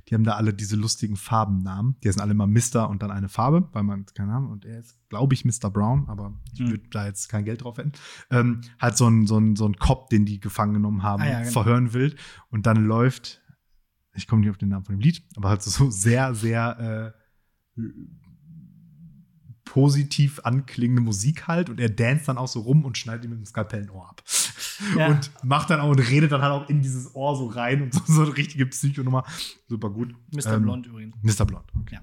die haben da alle diese lustigen Farbennamen. Die sind alle immer Mr. und dann eine Farbe, weil man keinen haben. Und er ist, glaube ich, Mr. Brown, aber ich mhm. würde da jetzt kein Geld drauf wenden. Ähm, halt so ein, so ein, so ein Cop, den die gefangen genommen haben, ah, ja, genau. verhören will. Und dann läuft, ich komme nicht auf den Namen von dem Lied, aber halt so sehr, sehr äh, positiv anklingende Musik halt und er danst dann auch so rum und schneidet ihm mit dem Skalpell ein Ohr ab. Ja. Und macht dann auch und redet dann halt auch in dieses Ohr so rein und so, so eine richtige Psychonummer. Super gut. Mr. Ähm, Blond übrigens. Mr. Blond, okay. Ja.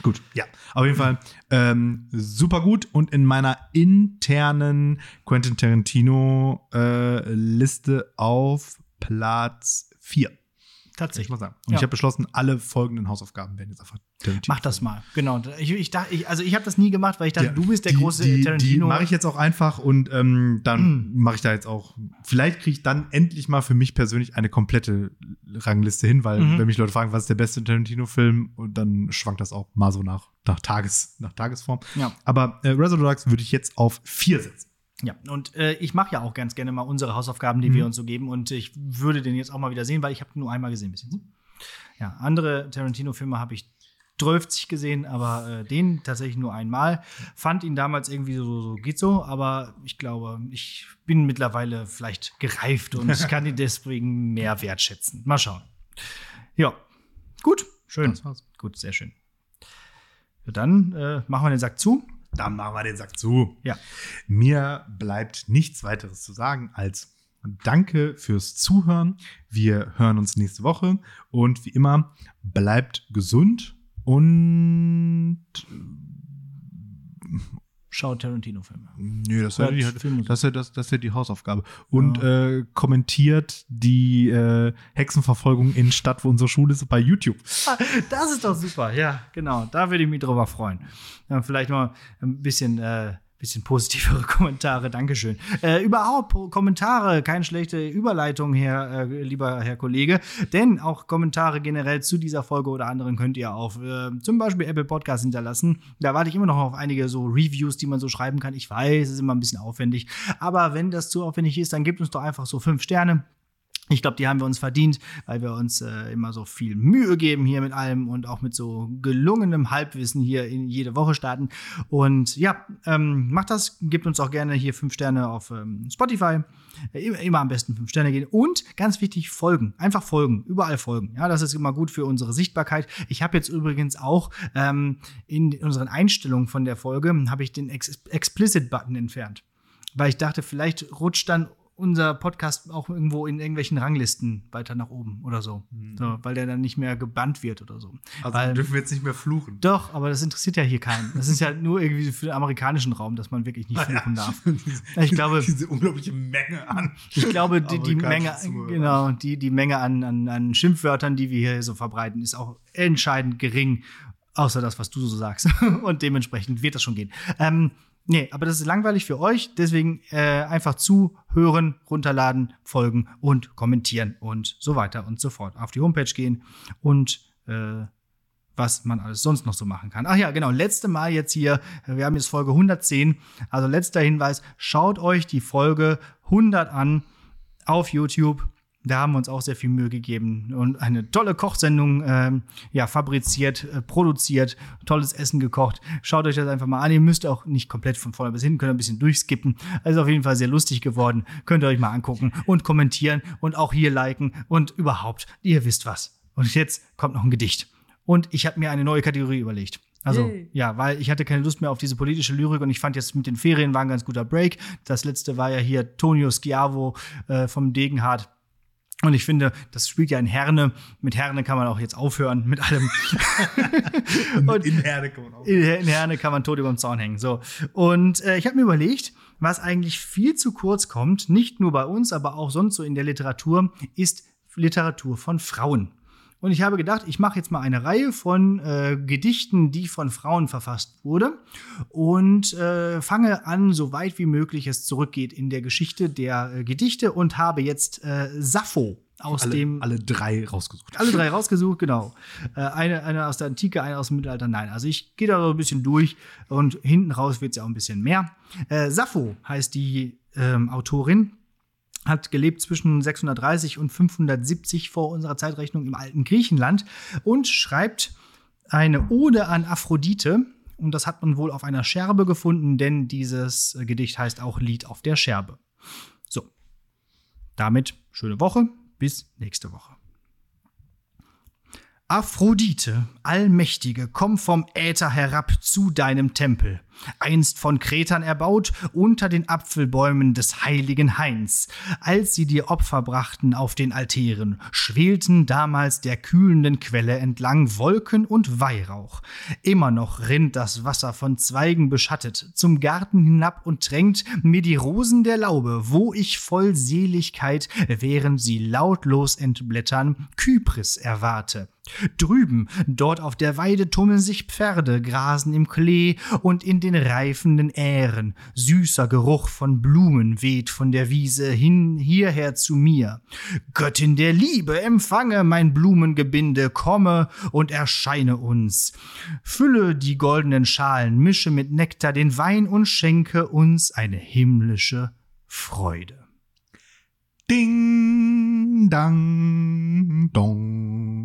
Gut, ja. Auf jeden Fall ähm, super gut. Und in meiner internen Quentin Tarantino äh, Liste auf Platz 4. Tatsächlich. Mal sagen. Und ja. ich habe beschlossen, alle folgenden Hausaufgaben werden jetzt einfach Tarantino. Mach das mal. Genau. Ich, ich dachte, ich, also ich habe das nie gemacht, weil ich dachte, ja, du bist der die, große die, Tarantino. Die mache ich jetzt auch einfach und ähm, dann mhm. mache ich da jetzt auch. Vielleicht kriege ich dann endlich mal für mich persönlich eine komplette Rangliste hin, weil mhm. wenn mich Leute fragen, was ist der beste Tarantino-Film, und dann schwankt das auch mal so nach, nach, Tages, nach Tagesform. Ja. Aber äh, Reservoir Dogs würde ich jetzt auf vier setzen. Ja, und äh, ich mache ja auch ganz gerne mal unsere Hausaufgaben, die mhm. wir uns so geben. Und ich würde den jetzt auch mal wieder sehen, weil ich habe nur einmal gesehen. Bisschen. Ja, andere Tarantino-Filme habe ich 12 gesehen, aber äh, den tatsächlich nur einmal. Fand ihn damals irgendwie so, so geht so, aber ich glaube, ich bin mittlerweile vielleicht gereift und kann ihn deswegen mehr wertschätzen. Mal schauen. Ja, gut, schön. Gut, sehr schön. Ja, dann äh, machen wir den Sack zu. Dann machen wir den Sack zu. Ja. Mir bleibt nichts weiteres zu sagen als Danke fürs Zuhören. Wir hören uns nächste Woche und wie immer bleibt gesund Und Schaut Tarantino-Filme. Nö, das ist ja, die, das, ja, das, das ja die Hausaufgabe. Und äh, kommentiert die äh, Hexenverfolgung in Stadt, wo unsere Schule ist, bei YouTube. Das ist doch super, ja, genau. Da würde ich mich drüber freuen. Ja, vielleicht mal ein bisschen, äh, bisschen positivere Kommentare, Dankeschön. Äh, überhaupt Kommentare, keine schlechte Überleitung, Herr, äh, lieber Herr Kollege. Denn auch Kommentare generell zu dieser Folge oder anderen könnt ihr auf äh, zum Beispiel Apple Podcast hinterlassen. Da warte ich immer noch auf einige so Reviews, die man so schreiben kann. Ich weiß, es ist immer ein bisschen aufwendig. Aber wenn das zu aufwendig ist, dann gebt uns doch einfach so fünf Sterne. Ich glaube, die haben wir uns verdient, weil wir uns äh, immer so viel Mühe geben hier mit allem und auch mit so gelungenem Halbwissen hier in jede Woche starten. Und ja, ähm, macht das, gebt uns auch gerne hier fünf Sterne auf ähm, Spotify. Äh, immer, am besten fünf Sterne gehen. Und ganz wichtig, folgen. Einfach folgen. Überall folgen. Ja, das ist immer gut für unsere Sichtbarkeit. Ich habe jetzt übrigens auch ähm, in unseren Einstellungen von der Folge, habe ich den Ex Explicit-Button entfernt. Weil ich dachte, vielleicht rutscht dann unser Podcast auch irgendwo in irgendwelchen Ranglisten weiter nach oben oder so. so weil der dann nicht mehr gebannt wird oder so. Also weil, dürfen wir jetzt nicht mehr fluchen. doch, aber das interessiert ja hier keinen. Das ist ja nur irgendwie für den amerikanischen Raum, dass man wirklich nicht fluchen darf. Ich glaube, diese unglaubliche Menge an. ich glaube, die, die Menge, Zuhörern. genau, die, die Menge an, an, an Schimpfwörtern, die wir hier so verbreiten, ist auch entscheidend gering. Außer das, was du so sagst. Und dementsprechend wird das schon gehen. Ähm, nee, aber das ist langweilig für euch. Deswegen äh, einfach zuhören, runterladen, folgen und kommentieren und so weiter und so fort. Auf die Homepage gehen und äh, was man alles sonst noch so machen kann. Ach ja, genau, letzte Mal jetzt hier, wir haben jetzt Folge 110, also letzter Hinweis, schaut euch die Folge 100 an auf YouTube. Da haben wir uns auch sehr viel Mühe gegeben und eine tolle Kochsendung ähm, ja, fabriziert, äh, produziert, tolles Essen gekocht. Schaut euch das einfach mal an. Ihr müsst auch nicht komplett von vorne bis hinten, könnt ein bisschen durchskippen. Also auf jeden Fall sehr lustig geworden. Könnt ihr euch mal angucken und kommentieren und auch hier liken und überhaupt, ihr wisst was. Und jetzt kommt noch ein Gedicht. Und ich habe mir eine neue Kategorie überlegt. Also, Yay. ja, weil ich hatte keine Lust mehr auf diese politische Lyrik und ich fand jetzt mit den Ferien war ein ganz guter Break. Das letzte war ja hier Tonio Schiavo äh, vom Degenhardt. Und ich finde, das spielt ja in Herne. Mit Herne kann man auch jetzt aufhören, mit allem. und in Herde kann man auch. in Herne kann man tot über dem Zaun hängen. So. Und äh, ich habe mir überlegt, was eigentlich viel zu kurz kommt, nicht nur bei uns, aber auch sonst so in der Literatur, ist Literatur von Frauen. Und ich habe gedacht, ich mache jetzt mal eine Reihe von äh, Gedichten, die von Frauen verfasst wurde und äh, fange an, so weit wie möglich es zurückgeht in der Geschichte der äh, Gedichte und habe jetzt äh, Sappho aus Alle, dem alle drei rausgesucht. alle drei rausgesucht, genau. Äh, eine, eine aus der Antike, eine aus dem Mittelalter, nein. Also ich gehe da so ein bisschen durch und hinten raus wird es ja auch ein bisschen mehr. Äh, Sappho heißt die ähm, Autorin, hat gelebt zwischen 630 und 570 vor unserer Zeitrechnung im alten Griechenland und schreibt eine Ode an Aphrodite. Und das hat man wohl auf einer Scherbe gefunden, denn dieses äh, Gedicht heißt auch Lied auf der Scherbe. So, damit schöne Woche, bis nächste Woche. Aphrodite, Allmächtige, komm vom Äther herab zu deinem Tempel, einst von Kretern erbaut, unter den Apfelbäumen des heiligen Hains. Als sie dir Opfer brachten auf den Altären, schwelten damals der kühlenden Quelle entlang Wolken und Weihrauch. Immer noch rinnt das Wasser von Zweigen beschattet zum Garten hinab und drängt mir die Rosen der Laube, wo ich voll Seligkeit, während sie lautlos entblättern, Kypris erwarte. Drüben, dort auf der Weide tummeln sich Pferde, grasen im Klee und in den reifenden Ähren. Süßer Geruch von Blumen weht von der Wiese hin hierher zu mir. Göttin der Liebe, empfange mein Blumengebinde, komme und erscheine uns. Fülle die goldenen Schalen, mische mit Nektar den Wein und schenke uns eine himmlische Freude. Ding, dang, dong.